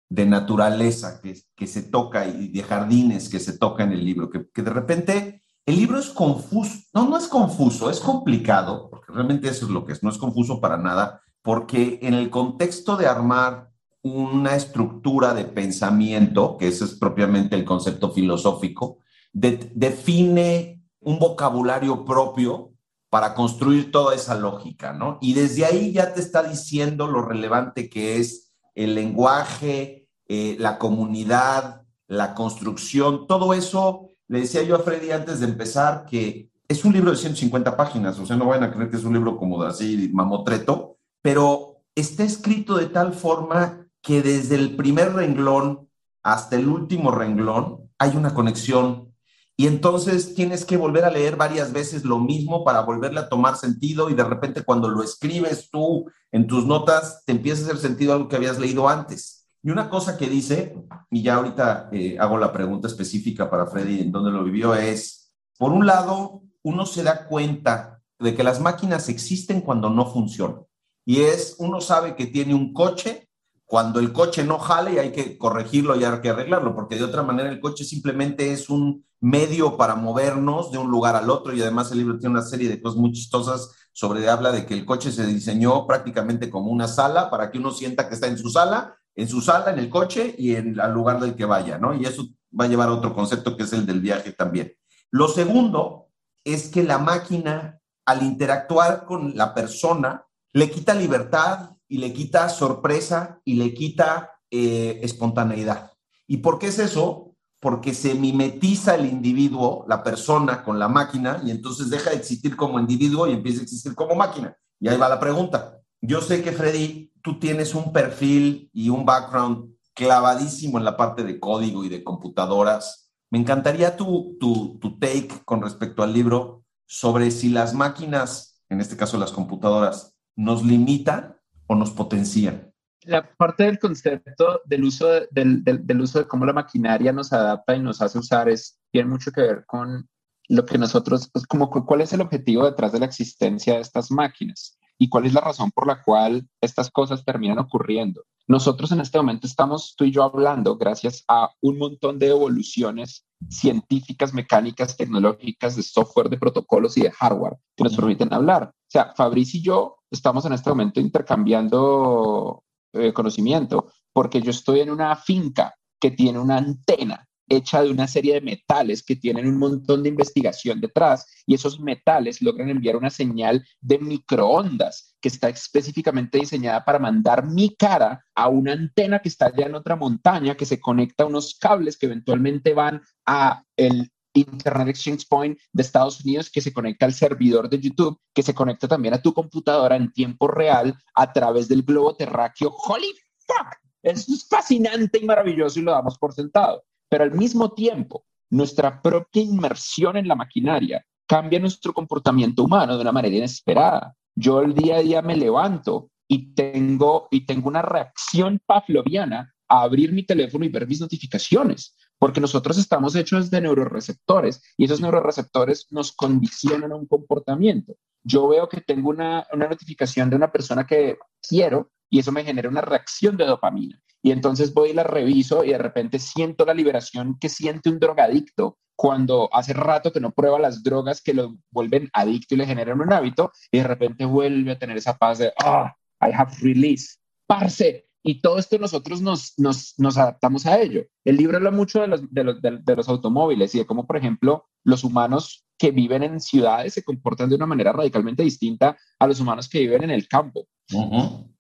de naturaleza que, que, se toca y de jardines que se toca en el libro, que, que, de repente el libro es confuso, no, no es confuso, es complicado, porque realmente eso es lo que es, no es confuso para nada, porque en el contexto de armar una estructura de pensamiento, que ese es propiamente el concepto filosófico, define un vocabulario propio para construir toda esa lógica, ¿no? Y desde ahí ya te está diciendo lo relevante que es el lenguaje, eh, la comunidad, la construcción, todo eso. Le decía yo a Freddy antes de empezar que es un libro de 150 páginas, o sea, no vayan a creer que es un libro como de así, mamotreto, pero está escrito de tal forma que desde el primer renglón hasta el último renglón hay una conexión y entonces tienes que volver a leer varias veces lo mismo para volverle a tomar sentido y de repente cuando lo escribes tú en tus notas te empieza a hacer sentido algo que habías leído antes. Y una cosa que dice, y ya ahorita eh, hago la pregunta específica para Freddy en dónde lo vivió, es, por un lado, uno se da cuenta de que las máquinas existen cuando no funcionan. Y es, uno sabe que tiene un coche cuando el coche no jale y hay que corregirlo y hay que arreglarlo, porque de otra manera el coche simplemente es un medio para movernos de un lugar al otro y además el libro tiene una serie de cosas muy chistosas sobre, habla de que el coche se diseñó prácticamente como una sala para que uno sienta que está en su sala, en su sala, en el coche y en el lugar del que vaya, ¿no? Y eso va a llevar a otro concepto que es el del viaje también. Lo segundo es que la máquina, al interactuar con la persona, le quita libertad, y le quita sorpresa y le quita eh, espontaneidad. ¿Y por qué es eso? Porque se mimetiza el individuo, la persona, con la máquina y entonces deja de existir como individuo y empieza a existir como máquina. Y ahí va la pregunta. Yo sé que Freddy, tú tienes un perfil y un background clavadísimo en la parte de código y de computadoras. Me encantaría tu, tu, tu take con respecto al libro sobre si las máquinas, en este caso las computadoras, nos limitan o nos potencian? La parte del concepto del uso, del, del, uso de cómo la maquinaria nos adapta y nos hace usar es, tiene mucho que ver con lo que nosotros, pues como cuál es el objetivo detrás de la existencia de estas máquinas y cuál es la razón por la cual estas cosas terminan ocurriendo. Nosotros en este momento estamos tú y yo hablando gracias a un montón de evoluciones científicas, mecánicas, tecnológicas, de software, de protocolos y de hardware que nos permiten hablar. O sea, Fabrice y yo estamos en este momento intercambiando eh, conocimiento porque yo estoy en una finca que tiene una antena hecha de una serie de metales que tienen un montón de investigación detrás y esos metales logran enviar una señal de microondas que está específicamente diseñada para mandar mi cara a una antena que está allá en otra montaña que se conecta a unos cables que eventualmente van a el Internet Exchange Point de Estados Unidos que se conecta al servidor de YouTube, que se conecta también a tu computadora en tiempo real a través del globo terráqueo. ¡Holy fuck! Eso es fascinante y maravilloso y lo damos por sentado. Pero al mismo tiempo, nuestra propia inmersión en la maquinaria cambia nuestro comportamiento humano de una manera inesperada. Yo el día a día me levanto y tengo, y tengo una reacción pavloviana a abrir mi teléfono y ver mis notificaciones, porque nosotros estamos hechos de neuroreceptores y esos neuroreceptores nos condicionan a un comportamiento. Yo veo que tengo una, una notificación de una persona que quiero y eso me genera una reacción de dopamina. Y entonces voy y la reviso y de repente siento la liberación que siente un drogadicto cuando hace rato que no prueba las drogas que lo vuelven adicto y le generan un hábito y de repente vuelve a tener esa paz de, ah, I have release. Parce, y todo esto nosotros nos, nos, nos, adaptamos a ello. El libro habla mucho de los, de, los, de, los, automóviles y de cómo, por ejemplo, los humanos que viven en ciudades se comportan de una manera radicalmente distinta a los humanos que viven en el campo.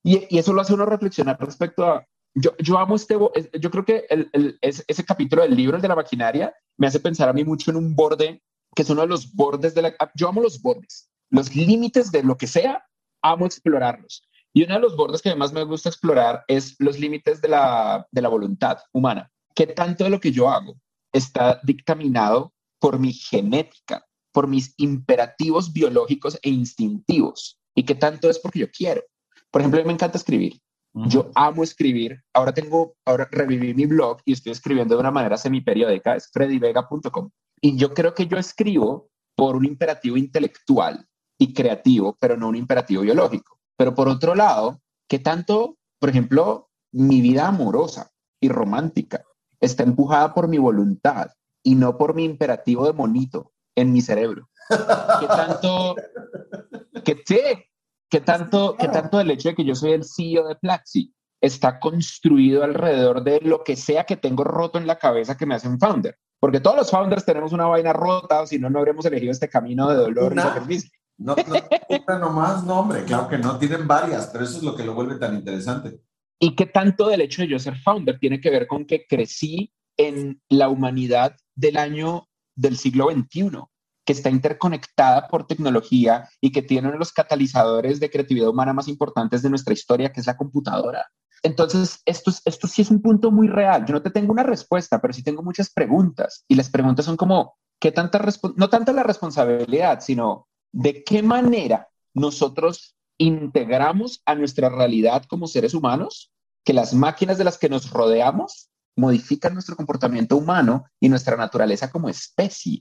y, y, eso lo hace uno reflexionar respecto a... Yo, yo amo este... Yo creo que el, el, ese, capítulo del libro, el de la maquinaria, me hace pensar a mí mucho en un borde, que es uno de los bordes de la... Yo amo los bordes. Los límites de lo que sea, amo explorarlos. Y uno de los bordes que más me gusta explorar es los límites de la, de la voluntad humana. ¿Qué tanto de lo que yo hago está dictaminado por mi genética, por mis imperativos biológicos e instintivos? ¿Y qué tanto es porque yo quiero? Por ejemplo, a mí me encanta escribir. Yo amo escribir. Ahora tengo, ahora reviví mi blog y estoy escribiendo de una manera semiperiódica, es freddyvega.com. Y yo creo que yo escribo por un imperativo intelectual y creativo, pero no un imperativo biológico. Pero por otro lado, ¿qué tanto, por ejemplo, mi vida amorosa y romántica está empujada por mi voluntad y no por mi imperativo de monito en mi cerebro? ¿Qué tanto, qué, qué tanto, qué tanto el hecho de que yo soy el CEO de Platzi está construido alrededor de lo que sea que tengo roto en la cabeza que me hace un founder? Porque todos los founders tenemos una vaina rota, o si no, no habríamos elegido este camino de dolor y sacrificio. No, no nomás, no, hombre, claro que no, tienen varias, pero eso es lo que lo vuelve tan interesante. ¿Y qué tanto del hecho de yo ser founder tiene que ver con que crecí en la humanidad del año del siglo XXI, que está interconectada por tecnología y que tiene uno de los catalizadores de creatividad humana más importantes de nuestra historia, que es la computadora? Entonces, esto, esto sí es un punto muy real. Yo no te tengo una respuesta, pero sí tengo muchas preguntas. Y las preguntas son como, ¿qué tanta, no tanta la responsabilidad, sino de qué manera nosotros integramos a nuestra realidad como seres humanos, que las máquinas de las que nos rodeamos modifican nuestro comportamiento humano y nuestra naturaleza como especie.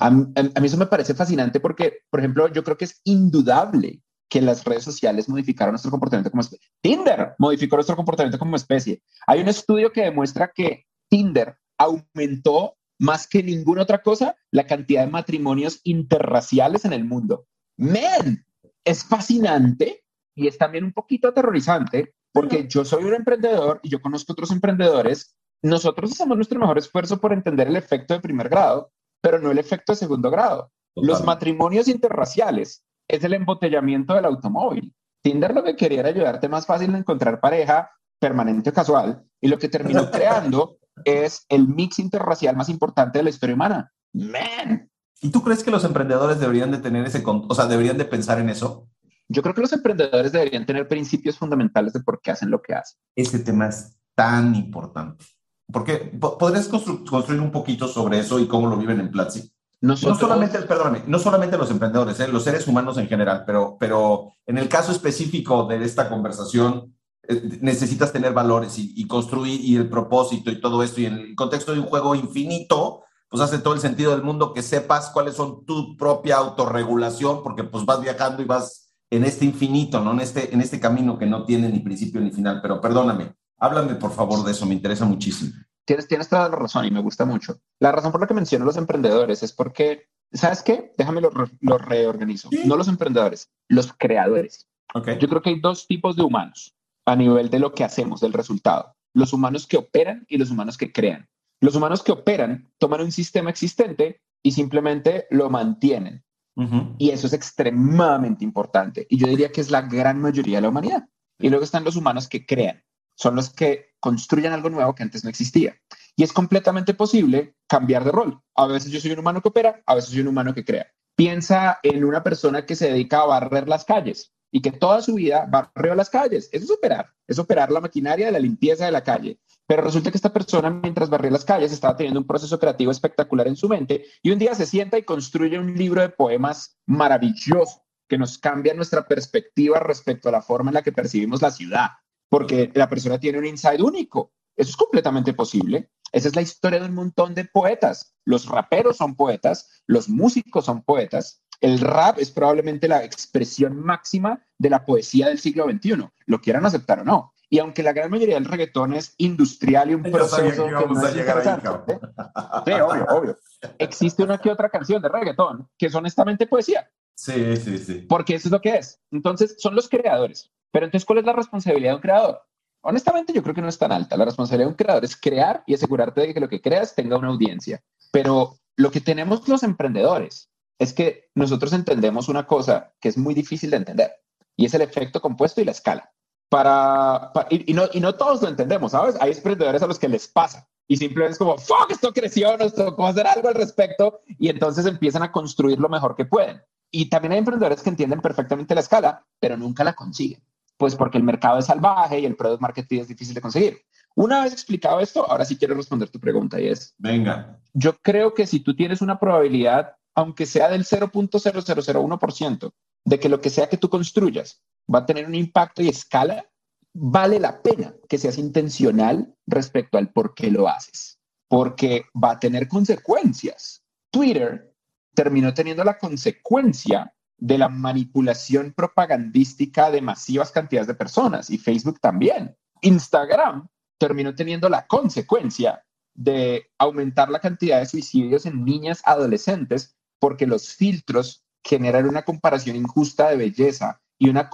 A, mí eso me parece fascinante porque, por ejemplo, yo creo que es indudable que las redes sociales modificaron nuestro comportamiento como especie. Tinder modificó nuestro comportamiento como especie. Hay un estudio que demuestra que Tinder aumentó más que ninguna otra cosa la cantidad de matrimonios interraciales en el mundo. Men, es fascinante y es también un poquito aterrorizante porque yo soy un emprendedor y yo conozco otros emprendedores. Nosotros hacemos nuestro mejor esfuerzo por entender el efecto de primer grado, pero no el efecto de segundo grado. Los matrimonios interraciales es el embotellamiento del automóvil. Tinder lo que quería era ayudarte más fácil a encontrar pareja permanente o casual y lo que terminó creando es el mix interracial más importante de la historia humana. Man. ¿Y tú crees que los emprendedores deberían de tener ese, o sea, deberían de pensar en eso? Yo creo que los emprendedores deberían tener principios fundamentales de por qué hacen lo que hacen. Ese tema es tan importante. Porque podrías construir un poquito sobre eso y cómo lo viven en Platzi. No solamente, perdóname, no solamente los emprendedores, ¿eh? los seres humanos en general, pero, pero en el caso específico de esta conversación, necesitas tener valores y, construir y el propósito y todo esto. Y en el contexto de un juego infinito, pues hace todo el sentido del mundo que sepas cuáles son tu propia autorregulación, porque pues vas viajando y vas en este infinito, ¿no? En este, en este camino que no tiene ni principio ni final. Pero perdóname, háblame por favor de eso, me interesa muchísimo. Tienes, tienes toda la razón y me gusta mucho. La razón por la que menciono los emprendedores es porque, ¿sabes qué? Déjame lo, lo reorganizo. No los emprendedores, los creadores. Okay. Yo creo que hay dos tipos de humanos a nivel de lo que hacemos, del resultado. Los humanos que operan y los humanos que crean. Los humanos que operan toman un sistema existente y simplemente lo mantienen. Y eso es extremadamente importante. Y yo diría que es la gran mayoría de la humanidad. Y luego están los humanos que crean. Son los que construyen algo nuevo que antes no existía. Y es completamente posible cambiar de rol. A veces yo soy un humano que opera, a veces soy un humano que crea. Piensa en una persona que se dedica a barrer las calles y que toda su vida barrió las calles. Eso es operar, es operar la maquinaria de la limpieza de la calle. Pero resulta que esta persona, mientras barría las calles, estaba teniendo un proceso creativo espectacular en su mente y un día se sienta y construye un libro de poemas maravilloso que nos cambia nuestra perspectiva respecto a la forma en la que percibimos la ciudad, porque la persona tiene un insight único. Eso es completamente posible. Esa es la historia de un montón de poetas. Los raperos son poetas, los músicos son poetas. El rap es probablemente la expresión máxima de la poesía del siglo XXI, lo quieran aceptar o no. Y aunque la gran mayoría del reggaetón es industrial y un proceso que, no es interesante, sí, obvio, obvio. Existe una que otra canción de reggaetón que es honestamente poesía. Sí, sí, sí. Porque eso es lo que es. Entonces, son los creadores. Pero entonces, ¿cuál es la responsabilidad de un creador? Honestamente, yo creo que no es tan alta. La responsabilidad de un creador es crear y asegurarte de que lo que creas tenga una audiencia. Pero lo que tenemos los emprendedores es que nosotros entendemos una cosa que es muy difícil de entender y es el efecto compuesto y la escala para, y, no, y no todos lo entendemos, ¿sabes? Hay emprendedores a los que les pasa y simplemente es como, fuck, esto creció, nos tocó hacer algo al respecto y entonces empiezan a construir lo mejor que pueden. Y también hay emprendedores que entienden perfectamente la escala, pero nunca la consiguen, pues porque el mercado es salvaje y el product marketing es difícil de conseguir. Una vez explicado esto, ahora sí quiero responder tu pregunta y es, venga, yo creo que si tú tienes una probabilidad, aunque sea del 0.0001%, de que lo que sea que tú construyas va a tener un impacto y escala, vale la pena que seas intencional respecto al por qué lo haces, porque va a tener consecuencias. Twitter terminó teniendo la consecuencia de la manipulación propagandística de masivas cantidades de personas y Facebook también. Instagram terminó teniendo la consecuencia de aumentar la cantidad de suicidios en niñas adolescentes porque los filtros generan una comparación injusta de belleza y una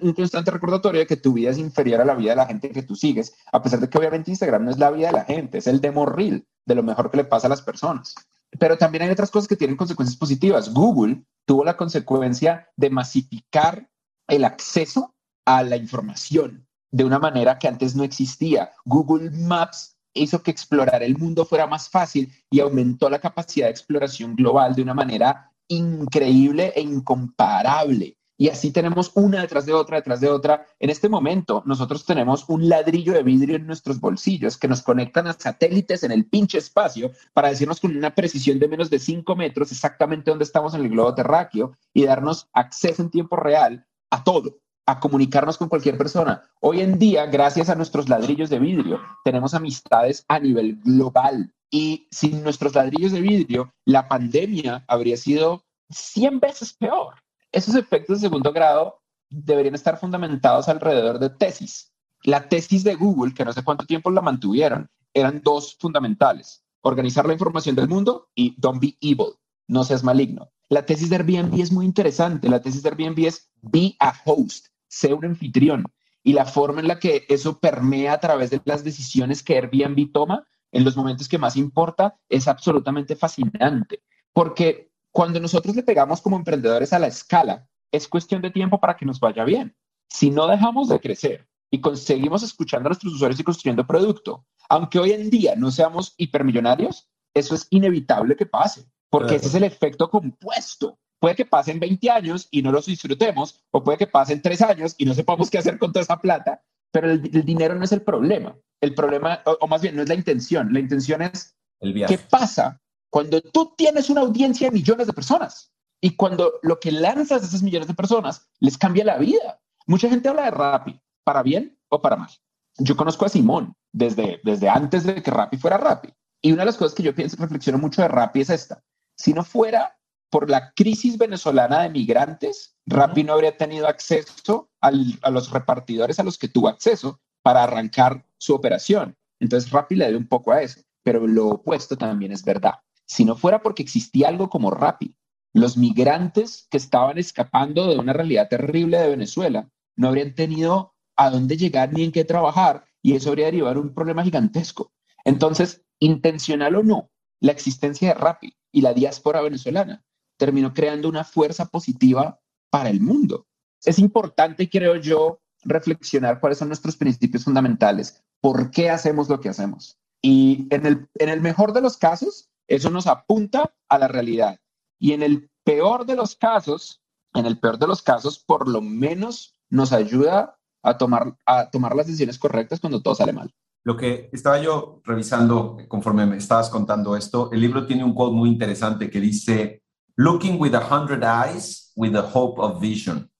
un constante recordatorio de que tu vida es inferior a la vida de la gente que tú sigues, a pesar de que obviamente Instagram no es la vida de la gente, es el demo reel de lo mejor que le pasa a las personas. Pero también hay otras cosas que tienen consecuencias positivas. Google tuvo la consecuencia de masificar el acceso a la información de una manera que antes no existía. Google Maps hizo que explorar el mundo fuera más fácil y aumentó la capacidad de exploración global de una manera increíble e incomparable. Y así tenemos una detrás de otra, detrás de otra. En este momento, nosotros tenemos un ladrillo de vidrio en nuestros bolsillos que nos conectan a satélites en el pinche espacio para decirnos con una precisión de menos de 5 metros exactamente dónde estamos en el globo terráqueo y darnos acceso en tiempo real a todo, a comunicarnos con cualquier persona. Hoy en día, gracias a nuestros ladrillos de vidrio, tenemos amistades a nivel global. Y sin nuestros ladrillos de vidrio, la pandemia habría sido 100 veces peor esos efectos de segundo grado deberían estar fundamentados alrededor de tesis. La tesis de Google, que no sé cuánto tiempo la mantuvieron, eran dos fundamentales. Organizar la información del mundo y don't be evil, no seas maligno. La tesis de Airbnb es muy interesante. La tesis de Airbnb es be a host, sé un anfitrión. Y la forma en la que eso permea a través de las decisiones que Airbnb toma en los momentos que más importa es absolutamente fascinante. Porque cuando nosotros le pegamos como emprendedores a la escala, es cuestión de tiempo para que nos vaya bien. Si no dejamos de crecer y conseguimos escuchando a nuestros usuarios y construyendo producto, aunque hoy en día no seamos hipermillonarios, eso es inevitable que pase, porque ese es el efecto compuesto. Puede que pasen 20 años y no los disfrutemos, o puede que pasen 3 años y no sepamos qué hacer con toda esa plata, pero el, dinero no es el problema. El problema, o, o, más bien, no es la intención. La intención es el qué pasa cuando tú tienes una audiencia de millones de personas y cuando lo que lanzas a esas millones de personas les cambia la vida. Mucha gente habla de Rappi, para bien o para mal. Yo conozco a Simón desde, desde antes de que Rappi fuera Rappi. Y una de las cosas que yo pienso, reflexiono mucho de Rappi es esta. Si no fuera por la crisis venezolana de migrantes, Rappi no habría tenido acceso a los repartidores a los que tuvo acceso para arrancar su operación. Entonces Rappi le debe un poco a eso, pero lo opuesto también es verdad. Si no fuera porque existía algo como Rappi, los migrantes que estaban escapando de una realidad terrible de Venezuela no habrían tenido a dónde llegar ni en qué trabajar y eso habría derivado en un problema gigantesco. Entonces, intencional o no, la existencia de Rappi y la diáspora venezolana terminó creando una fuerza positiva para el mundo. Es importante, creo yo, reflexionar cuáles son nuestros principios fundamentales, por qué hacemos lo que hacemos. Y en el, en el mejor de los casos, eso nos apunta a la realidad. Y en el peor de los casos, en el peor de los casos, por lo menos nos ayuda a tomar, a tomar las decisiones correctas cuando todo sale mal. Lo que estaba yo revisando conforme me estabas contando esto, el libro tiene un quote muy interesante que dice, Looking with a hundred eyes with the hope of vision.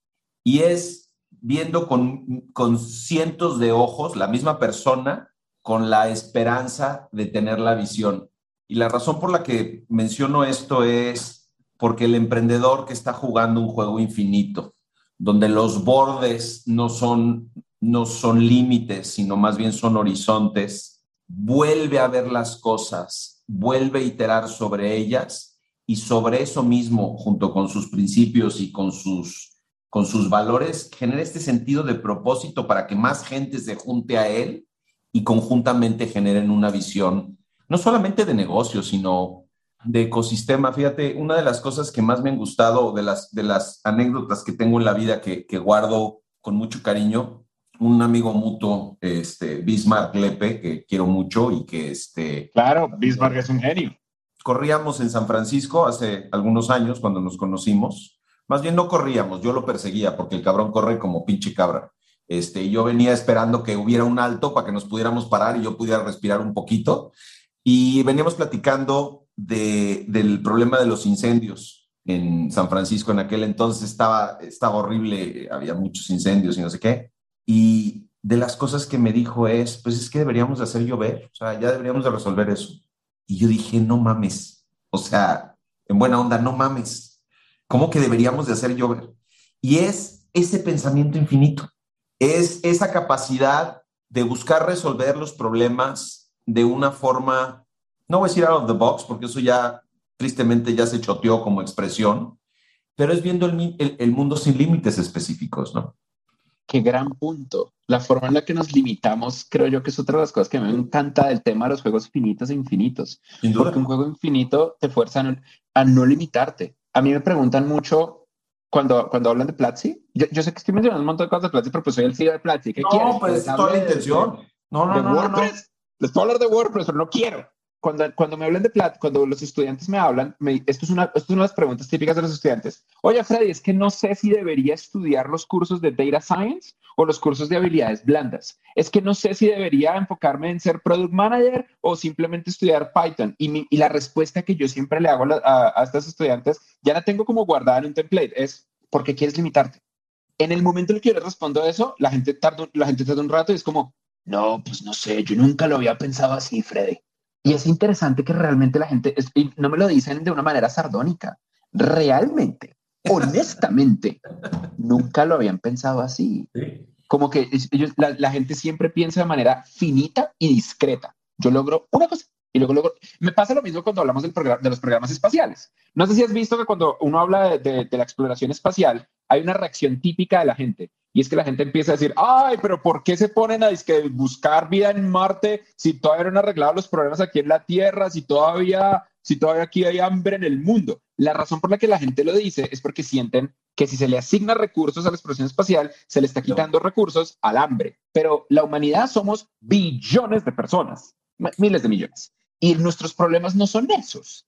Y es viendo con, con cientos de ojos la misma persona con la esperanza de tener la visión. Y la razón por la que menciono esto es porque el emprendedor que está jugando un juego infinito, donde los bordes no son no son límites, sino más bien son horizontes, vuelve a ver las cosas, vuelve a iterar sobre ellas y sobre eso mismo, junto con sus principios y con sus, con sus valores, genera este sentido de propósito para que más gente se junte a él y conjuntamente generen una visión, no solamente de negocio, sino de ecosistema. Fíjate, una de las cosas que más me han gustado, de las, de las anécdotas que tengo en la vida que, que guardo con mucho cariño, un amigo mutuo, este, Bismarck Lepe, que quiero mucho y que este... Claro, Bismarck es un genio. Corríamos en San Francisco hace algunos años cuando nos conocimos. Más bien no corríamos, yo lo perseguía porque el cabrón corre como pinche cabra. Este, yo venía esperando que hubiera un alto para que nos pudiéramos parar y yo pudiera respirar un poquito. Y veníamos platicando de, del problema de los incendios en San Francisco. En aquel entonces estaba, estaba horrible, había muchos incendios y no sé qué. Y de las cosas que me dijo es, pues es que deberíamos de hacer llover, o sea, ya deberíamos de resolver eso. Y yo dije, no mames, o sea, en buena onda, no mames, ¿cómo que deberíamos de hacer llover? Y es ese pensamiento infinito, es esa capacidad de buscar resolver los problemas de una forma, no voy a decir out of the box, porque eso ya tristemente ya se choteó como expresión, pero es viendo el, el mundo sin límites específicos, ¿no? Qué gran punto. La forma en la que nos limitamos, creo yo que es otra de las cosas que me encanta del tema de los juegos finitos e infinitos. Porque un juego infinito te fuerza a no, limitarte. A mí me preguntan mucho cuando, cuando hablan de Platzi. Yo, yo sé que estoy mencionando un montón de cosas de Platzi, pero pues soy el CEO de Platzi. ¿Qué no, quieres? pues es toda la intención. no, no, no, no, Les puedo hablar de WordPress, pero no quiero cuando, cuando me hablan de plata, cuando los estudiantes me hablan, esto, es una, esto es una de las preguntas típicas de los estudiantes. Oye, Freddy, es que no sé si debería estudiar los cursos de Data Science o los cursos de habilidades blandas. Es que no sé si debería enfocarme en ser Product Manager o simplemente estudiar Python. Y, y la respuesta que yo siempre le hago a, a, estos estudiantes, ya la tengo como guardada en un template, es ¿por qué quieres limitarte? En el momento en el que yo les respondo a eso, la gente tarda, la gente tarda un rato y es como, no, pues no sé, yo nunca lo había pensado así, Freddy. Y es interesante que realmente la gente, no me lo dicen de una manera sardónica, realmente, honestamente, nunca lo habían pensado así. Como que ellos, la, gente siempre piensa de manera finita y discreta. Yo logro una cosa y luego, luego me pasa lo mismo cuando hablamos del de los programas espaciales. No sé si has visto que cuando uno habla de, de la exploración espacial, hay una reacción típica de la gente y es que la gente empieza a decir, ay, pero ¿por qué se ponen a buscar vida en Marte si todavía no han arreglado los problemas aquí en la Tierra, si todavía, si todavía aquí hay hambre en el mundo? La razón por la que la gente lo dice es porque sienten que si se le asigna recursos a la exploración espacial, se le está quitando recursos al hambre. Pero la humanidad somos billones de personas, miles de millones. Y nuestros problemas no son esos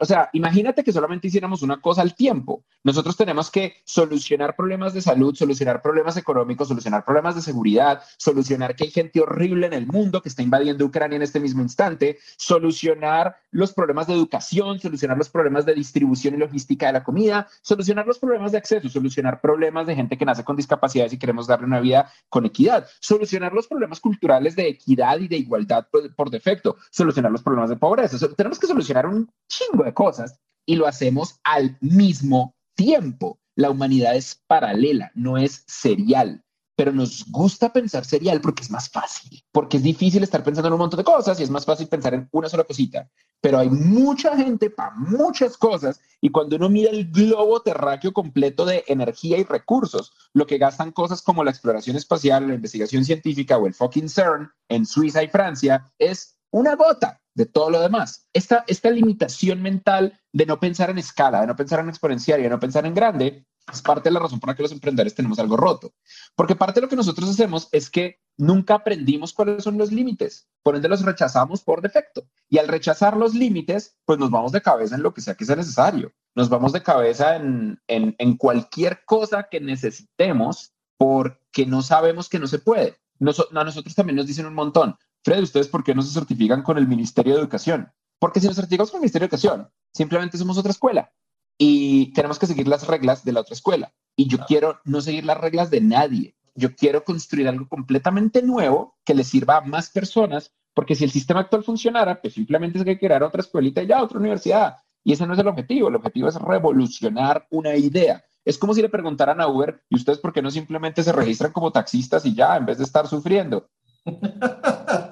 o sea, imagínate que solamente hiciéramos una cosa al tiempo. Nosotros tenemos que solucionar problemas de salud, solucionar problemas económicos, solucionar problemas de seguridad, solucionar que hay gente horrible en el mundo que está invadiendo Ucrania en este mismo instante, solucionar los problemas de educación, solucionar los problemas de distribución y logística de la comida, solucionar los problemas de acceso, solucionar problemas de gente que nace con discapacidades y queremos darle una vida con equidad, solucionar los problemas culturales de equidad y de igualdad por, defecto, solucionar los problemas de pobreza. tenemos que solucionar un chingo de cosas y lo hacemos al mismo tiempo. La humanidad es paralela, no es serial pero nos gusta pensar serial porque es más fácil, porque es difícil estar pensando en un montón de cosas y es más fácil pensar en una sola cosita. Pero hay mucha gente para muchas cosas y cuando uno mira el globo terráqueo completo de energía y recursos, lo que gastan cosas como la exploración espacial, la investigación científica o el fucking CERN en Suiza y Francia es una gota de todo lo demás. Esta, esta limitación mental de no pensar en escala, de no pensar en exponencial y de no pensar en grande, es parte de la razón por la que los emprendedores tenemos algo roto. Porque parte de lo que nosotros hacemos es que nunca aprendimos cuáles son los límites, por ende los rechazamos por defecto. Y al rechazar los límites, pues nos vamos de cabeza en lo que sea que sea necesario. Nos vamos de cabeza en, en, cualquier cosa que necesitemos porque no sabemos que no se puede. a nosotros también nos dicen un montón, Fred, ¿ustedes por qué no se certifican con el Ministerio de Educación? Porque si nos certificamos con el Ministerio de Educación, simplemente somos otra escuela y tenemos que seguir las reglas de la otra escuela. Y yo quiero no seguir las reglas de nadie. Yo quiero construir algo completamente nuevo que le sirva a más personas, porque si el sistema actual funcionara, pues simplemente es que crear otra escuelita y ya otra universidad. Y ese no es el objetivo. El objetivo es revolucionar una idea. Es como si le preguntaran a Uber, ¿y ustedes por qué no simplemente se registran como taxistas y ya, en vez de estar sufriendo?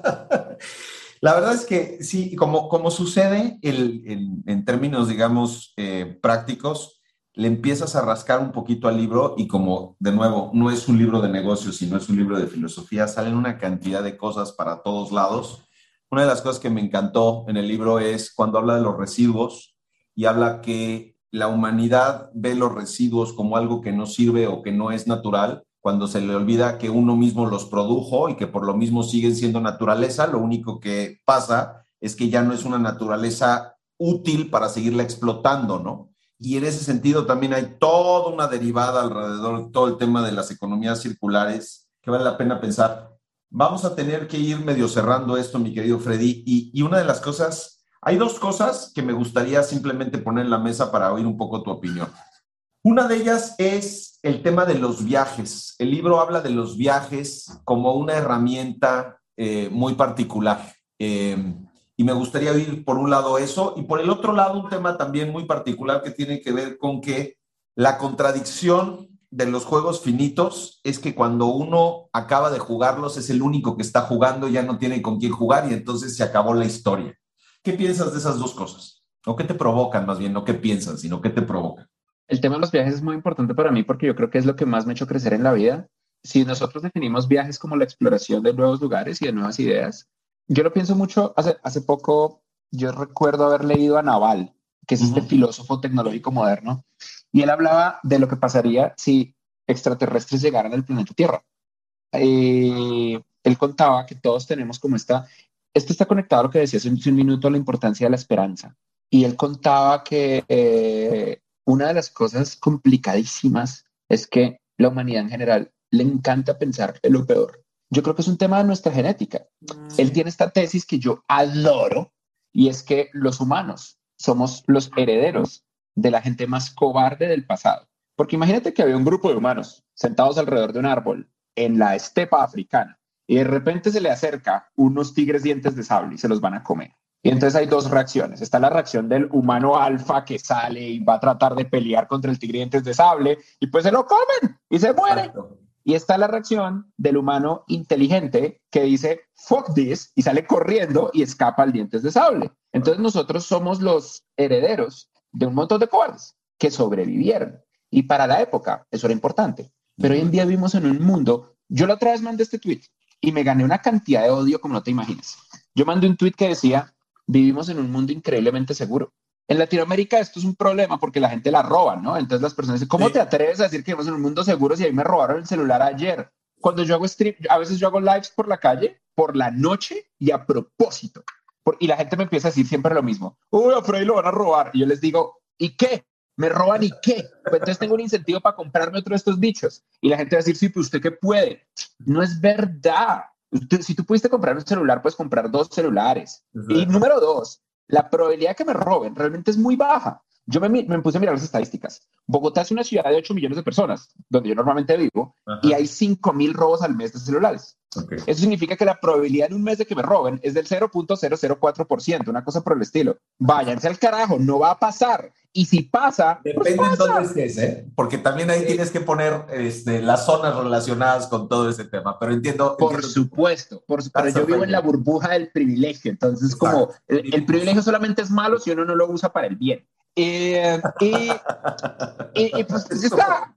La verdad es que sí, como, como sucede en términos, digamos, eh, prácticos, le empiezas a rascar un poquito al libro y como, de nuevo, no es un libro de negocios, sino es un libro de filosofía, salen una cantidad de cosas para todos lados. Una de las cosas que me encantó en el libro es cuando habla de los residuos y habla que la humanidad ve los residuos como algo que no sirve o que no es natural cuando se le olvida que uno mismo los produjo y que por lo mismo siguen siendo naturaleza, lo único que pasa es que ya no es una naturaleza útil para seguirla explotando, ¿no? Y en ese sentido también hay toda una derivada alrededor de todo el tema de las economías circulares que vale la pena pensar. Vamos a tener que ir medio cerrando esto, mi querido Freddy, y, y una de las cosas, hay dos cosas que me gustaría simplemente poner en la mesa para oír un poco tu opinión. Una de ellas es el tema de los viajes. El libro habla de los viajes como una herramienta eh, muy particular. Em, y me gustaría oír por un lado eso y por el otro lado un tema también muy particular que tiene que ver con que la contradicción de los juegos finitos es que cuando uno acaba de jugarlos es el único que está jugando, ya no tiene con quién jugar y entonces se acabó la historia. ¿Qué piensas de esas dos cosas? ¿O qué te provocan más bien? No qué piensas, sino qué te provocan el tema de los viajes es muy importante para mí porque yo creo que es lo que más me ha hecho crecer en la vida. Si nosotros definimos viajes como la exploración de nuevos lugares y de nuevas ideas, yo lo pienso mucho, hace, hace poco yo recuerdo haber leído a Naval, que es este filósofo tecnológico moderno, y él hablaba de lo que pasaría si extraterrestres llegaran al planeta Tierra. Eh, él contaba que todos tenemos como esta, esto está conectado a lo que decía hace un, minuto, la importancia de la esperanza. Y él contaba que eh, una de las cosas complicadísimas es que la humanidad en general le encanta pensar en lo peor. Yo creo que es un tema de nuestra genética. Mm. Él tiene esta tesis que yo adoro y es que los humanos somos los herederos de la gente más cobarde del pasado. Porque imagínate que había un grupo de humanos sentados alrededor de un árbol en la estepa africana y de repente se le acerca unos tigres dientes de sable y se los van a comer. Y entonces hay dos reacciones. Está la reacción del humano alfa que sale y va a tratar de pelear contra el tigre dientes de sable y pues se lo comen y se muere. Y está la reacción del humano inteligente que dice fuck this y sale corriendo y escapa al dientes de sable. Entonces nosotros somos los herederos de un montón de cobardes que sobrevivieron. Y para la época eso era importante. Pero hoy en día vivimos en un mundo. Yo la otra vez mandé este tweet y me gané una cantidad de odio como no te imaginas. Yo mandé un tweet que decía vivimos en un mundo increíblemente seguro. En Latinoamérica esto es un problema porque la gente la roba, ¿no? Entonces las personas dicen, ¿cómo te atreves a decir que vivimos en un mundo seguro si a mí me robaron el celular ayer? Cuando yo hago stream, a veces yo hago lives por la calle, por la noche y a propósito. y la gente me empieza a decir siempre lo mismo. Uy, a Freddy lo van a robar. Y yo les digo, ¿y qué? ¿Me roban y qué? Pues entonces tengo un incentivo para comprarme otro de estos bichos. Y la gente va a decir, sí, pues usted qué puede. No es verdad si tú pudiste comprar un celular, puedes comprar dos celulares. Y número dos, la probabilidad de que me roben realmente es muy baja. Yo me, me, puse a mirar las estadísticas. Bogotá es una ciudad de 8 millones de personas, donde yo normalmente vivo, y hay 5 mil robos al mes de celulares. Eso significa que la probabilidad en un mes de que me roben es del 0.004%, una cosa por el estilo. Váyanse al carajo, no va a pasar. Y si pasa, pues depende de dónde estés, ¿eh? Porque también ahí tienes que poner este, las zonas relacionadas con todo ese tema. Pero entiendo. Por supuesto, por, pero yo vivo en la burbuja del privilegio. Entonces, como el, privilegio solamente es malo si uno no lo usa para el bien. Eh, y, y, pues está.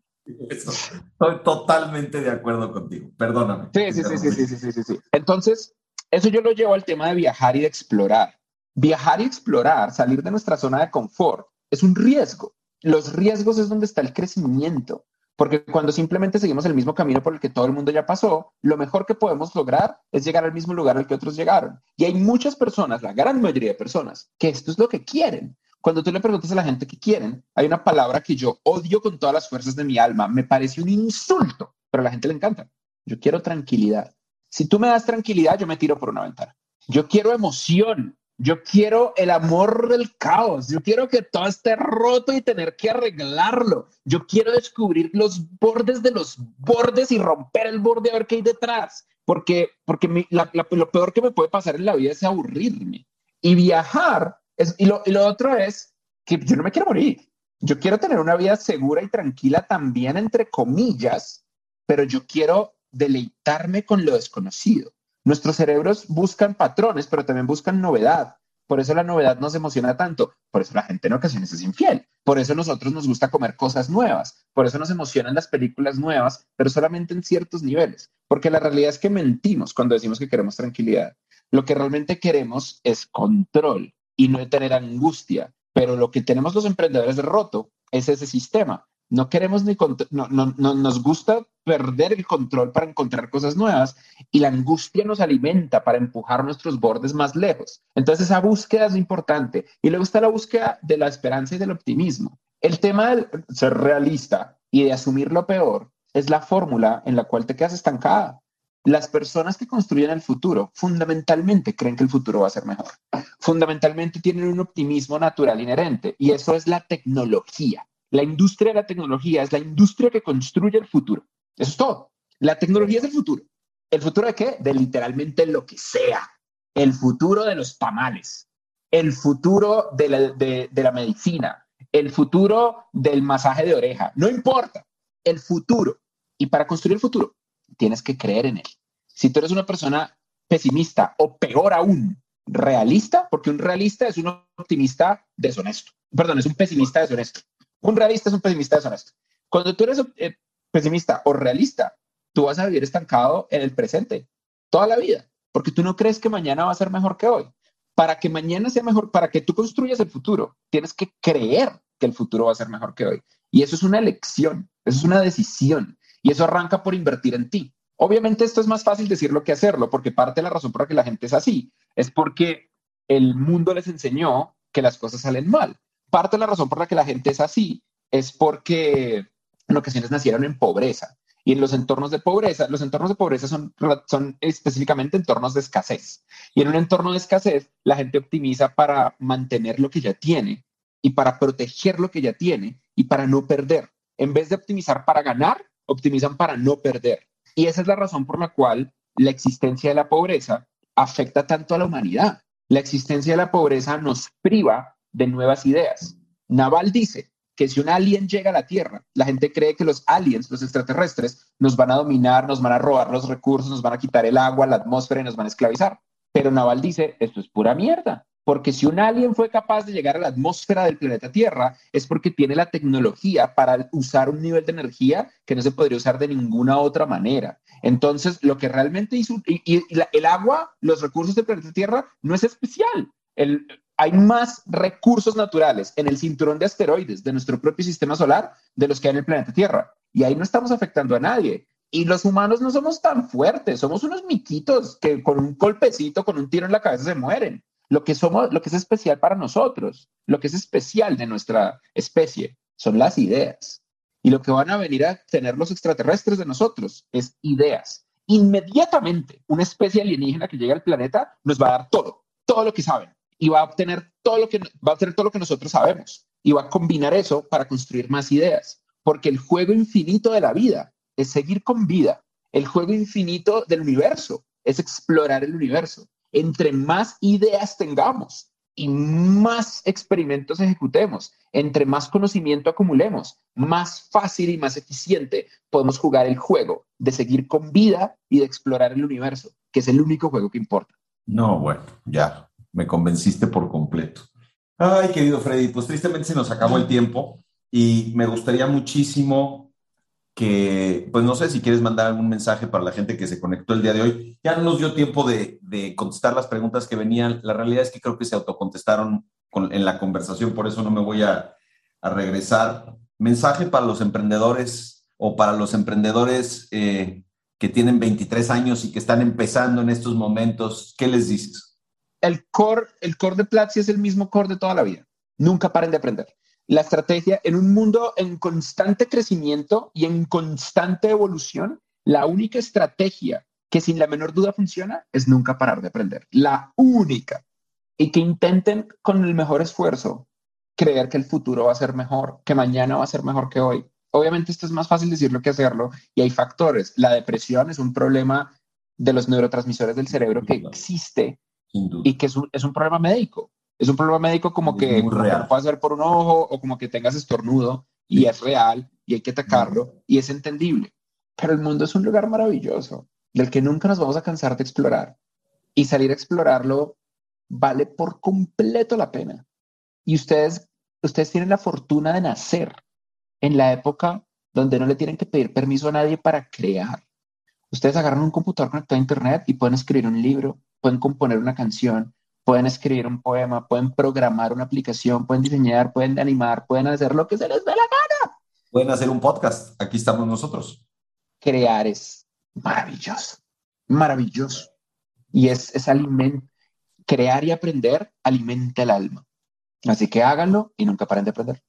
Estoy totalmente de acuerdo contigo. Perdóname. Sí, sí, sí, sí, sí, sí, sí. Entonces, Eso yo lo llevo al tema de viajar y de explorar. Viajar y explorar, salir de nuestra zona de confort, es un riesgo. Los riesgos es donde está el crecimiento. Porque cuando simplemente seguimos el mismo camino por el que todo el mundo ya pasó, lo mejor que podemos lograr es llegar al mismo lugar al que otros llegaron. Y hay muchas personas, la gran mayoría de personas, que esto es lo que quieren. Cuando tú le preguntas a la gente qué quieren, hay una palabra que yo odio con todas las fuerzas de mi alma. Me parece un insulto, pero a la gente le encanta. Yo quiero tranquilidad. Si tú me das tranquilidad, yo me tiro por una ventana. Yo quiero emoción. Yo quiero el amor del caos. Yo quiero que todo esté roto y tener que arreglarlo. Yo quiero descubrir los bordes de los bordes y romper el borde a ver qué hay detrás. Porque, porque lo peor que me puede pasar en la vida es aburrirme. Y viajar, y, lo, y lo otro es que yo no me quiero morir. Yo quiero tener una vida segura y tranquila también, entre comillas, pero yo quiero deleitarme con lo desconocido. Nuestros cerebros buscan patrones, pero también buscan novedad. Por eso la novedad nos emociona tanto. Por eso la gente en ocasiones es infiel. Por eso nosotros nos gusta comer cosas nuevas. Por eso nos emocionan las películas nuevas, pero solamente en ciertos niveles. Porque la realidad es que mentimos cuando decimos que queremos tranquilidad. Lo que realmente queremos es control y no tener angustia. Pero lo que tenemos los emprendedores de roto es ese sistema. No queremos ni no, no, no, nos gusta perder el control para encontrar cosas nuevas y la angustia nos alimenta para empujar nuestros bordes más lejos. Entonces esa búsqueda es importante y luego está la búsqueda de la esperanza y del optimismo. El tema de ser realista y de asumir lo peor es la fórmula en la cual te quedas estancada. Las personas que construyen el futuro fundamentalmente creen que el futuro va a ser mejor. Fundamentalmente tienen un optimismo natural inherente y eso es la tecnología. La industria de la tecnología es la industria que construye el futuro. Eso es todo. La tecnología es el futuro. ¿El futuro de qué? De literalmente lo que sea. El futuro de los tamales. El futuro de la, de, la medicina. El futuro del masaje de oreja. No importa. El futuro. Y para construir el futuro, tienes que creer en él. Si tú eres una persona pesimista o peor aún, realista, porque un realista es un optimista deshonesto. Perdón, es un pesimista deshonesto. Un realista es un pesimista deshonesto. Cuando tú eres eh, pesimista o realista, tú vas a vivir estancado en el presente toda la vida, porque tú no crees que mañana va a ser mejor que hoy. Para que mañana sea mejor, para que tú construyas el futuro, tienes que creer que el futuro va a ser mejor que hoy. Y eso es una elección, eso es una decisión, y eso arranca por invertir en ti. Obviamente esto es más fácil decirlo que hacerlo, porque parte de la razón por la que la gente es así es porque el mundo les enseñó que las cosas salen mal. Parte de la razón por la que la gente es así es porque en ocasiones nacieron en pobreza. Y en los entornos de pobreza, los entornos de pobreza son, son específicamente entornos de escasez. Y en un entorno de escasez, la gente optimiza para mantener lo que ya tiene y para proteger lo que ya tiene y para no perder. En vez de optimizar para ganar, optimizan para no perder. Y esa es la razón por la cual la existencia de la pobreza afecta tanto a la humanidad. La existencia de la pobreza nos priva de nuevas ideas. Naval dice que si un alien llega a la Tierra, la gente cree que los aliens, los extraterrestres, nos van a dominar, nos van a robar los recursos, nos van a quitar el agua, la atmósfera y nos van a esclavizar. Pero Naval dice, esto es pura mierda, porque si un alien fue capaz de llegar a la atmósfera del planeta Tierra, es porque tiene la tecnología para usar un nivel de energía que no se podría usar de ninguna otra manera. Entonces, lo que realmente hizo, y, el agua, los recursos del planeta Tierra, no es especial. El, hay más recursos naturales en el cinturón de asteroides de nuestro propio sistema solar de los que hay en el planeta Tierra. Y ahí no estamos afectando a nadie. Y los humanos no somos tan fuertes, somos unos miquitos que con un golpecito, con un tiro en la cabeza se mueren. Lo que somos, lo que es especial para nosotros, lo que es especial de nuestra especie son las ideas. Y lo que van a venir a tener los extraterrestres de nosotros es ideas. Inmediatamente, una especie alienígena que llega al planeta nos va a dar todo, todo lo que saben y va a obtener todo lo que va a obtener todo lo que nosotros sabemos y va a combinar eso para construir más ideas, porque el juego infinito de la vida es seguir con vida. El juego infinito del universo es explorar el universo. Entre más ideas tengamos y más experimentos ejecutemos, entre más conocimiento acumulemos, más fácil y más eficiente podemos jugar el juego de seguir con vida y de explorar el universo, que es el único juego que importa. No, bueno, ya, me convenciste por completo. Ay, querido Freddy, pues tristemente se nos acabó el tiempo y me gustaría muchísimo que, pues no sé si quieres mandar algún mensaje para la gente que se conectó el día de hoy. Ya no nos dio tiempo de, de contestar las preguntas que venían. La realidad es que creo que se autocontestaron con, en la conversación, por eso no me voy a, a regresar. Mensaje para los emprendedores o para los emprendedores eh, que tienen 23 años y que están empezando en estos momentos, ¿qué les dices? El core, el core de Platzi es el mismo core de toda la vida. Nunca paren de aprender. La estrategia en un mundo en constante crecimiento y en constante evolución, la única estrategia que sin la menor duda funciona es nunca parar de aprender. La única. Y que intenten con el mejor esfuerzo creer que el futuro va a ser mejor, que mañana va a ser mejor que hoy. Obviamente esto es más fácil decirlo que hacerlo y hay factores. La depresión es un problema de los neurotransmisores del cerebro que existe y que es un, es un, problema médico. Es un problema médico como que, como que lo puedes hacer por un ojo o como que tengas estornudo y es real y hay que atacarlo y es entendible. Pero el mundo es un lugar maravilloso del que nunca nos vamos a cansar de explorar y salir a explorarlo vale por completo la pena. Y ustedes, ustedes tienen la fortuna de nacer en la época donde no le tienen que pedir permiso a nadie para crear. Ustedes agarran un computador conectado a Internet y pueden escribir un libro, pueden componer una canción, pueden escribir un poema, pueden programar una aplicación, pueden diseñar, pueden animar, pueden hacer lo que se les dé la gana. Pueden hacer un podcast. Aquí estamos nosotros. Crear es maravilloso, maravilloso. Y es, es. Crear y aprender alimenta el alma. Así que háganlo y nunca paren de aprender.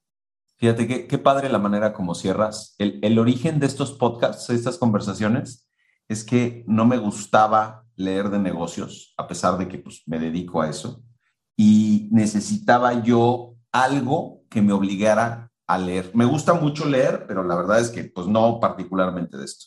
Fíjate qué, qué padre la manera como cierras. El, el, origen de estos podcasts, de estas conversaciones, es que no me gustaba leer de negocios, a pesar de que pues, me dedico a eso, y necesitaba yo algo que me obligara a leer. Me gusta mucho leer, pero la verdad es que pues no particularmente de esto.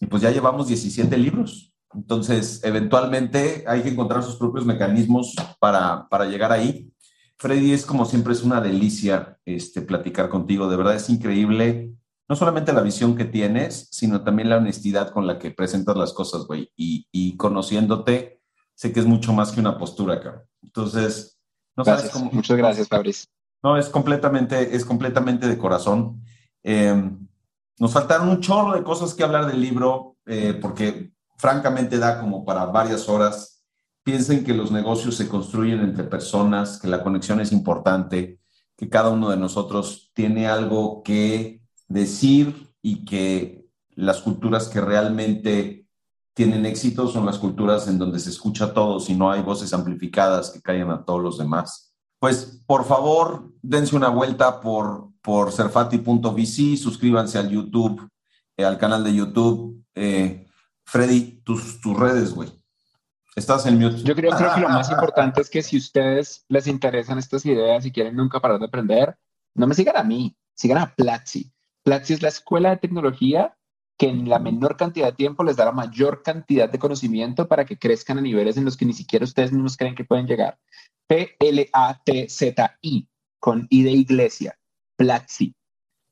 Y pues ya llevamos 17 libros. Entonces, eventualmente hay que encontrar sus propios mecanismos para, para llegar ahí. Freddy, es como siempre, es una delicia este, platicar contigo. De verdad es increíble, no solamente la visión que tienes, sino también la honestidad con la que presentas las cosas, güey. Y, y, conociéndote, sé que es mucho más que una postura acá. Entonces, no sabes cómo. Muchas gracias, Fabriz. No, es completamente, es completamente de corazón. Eh, nos faltaron un chorro de cosas que hablar del libro, eh, porque francamente da como para varias horas piensen que los negocios se construyen entre personas, que la conexión es importante, que cada uno de nosotros tiene algo que decir y que las culturas que realmente tienen éxito son las culturas en donde se escucha a todos y no hay voces amplificadas que callan a todos los demás. Pues por favor, dense una vuelta por, por serfati.vc, suscríbanse al YouTube, eh, al canal de YouTube. Eh, Freddy, tus, tus redes, güey. Estás en mute. Yo creo, creo, que lo más importante es que si ustedes les interesan estas ideas y quieren nunca parar de aprender, no me sigan a mí, sigan a Platzi. Platzi es la escuela de tecnología que en la menor cantidad de tiempo les da la mayor cantidad de conocimiento para que crezcan a niveles en los que ni siquiera ustedes mismos creen que pueden llegar. P-L-A-T-Z-I, con I de iglesia, Platzi.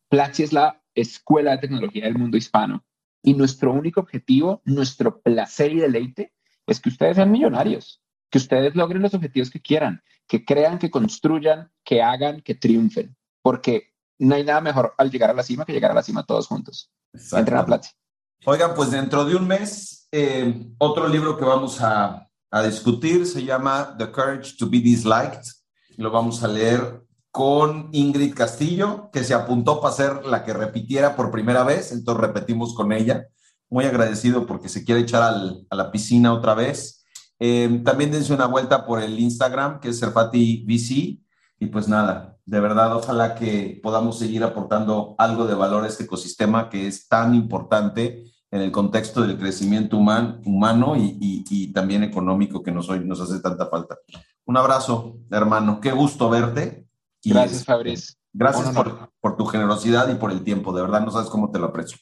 Platzi es la escuela de tecnología del mundo hispano. Y nuestro único objetivo, nuestro placer y deleite es que ustedes sean millonarios, que ustedes logren los objetivos que quieran, que crean, que construyan, que hagan, que triunfen, porque no hay nada mejor al llegar a la cima que llegar a la cima todos juntos. Entren a Platzi. Oigan, pues dentro de un mes, eh, otro libro que vamos a, a discutir se llama The Courage to be Disliked. Lo vamos a leer con Ingrid Castillo, que se apuntó para ser la que repitiera por primera vez, entonces repetimos con ella muy agradecido porque se quiere echar al, a la piscina otra vez. Eh, también dense una vuelta por el Instagram, que es Serfati VC. Y pues nada, de verdad, ojalá que podamos seguir aportando algo de valor a este ecosistema que es tan importante en el contexto del crecimiento human, humano y, y, y, también económico que nos, nos hace tanta falta. Un abrazo, hermano. Qué gusto verte. Y gracias, Fabriz. Gracias por, por tu generosidad y por el tiempo. De verdad, no sabes cómo te lo aprecio.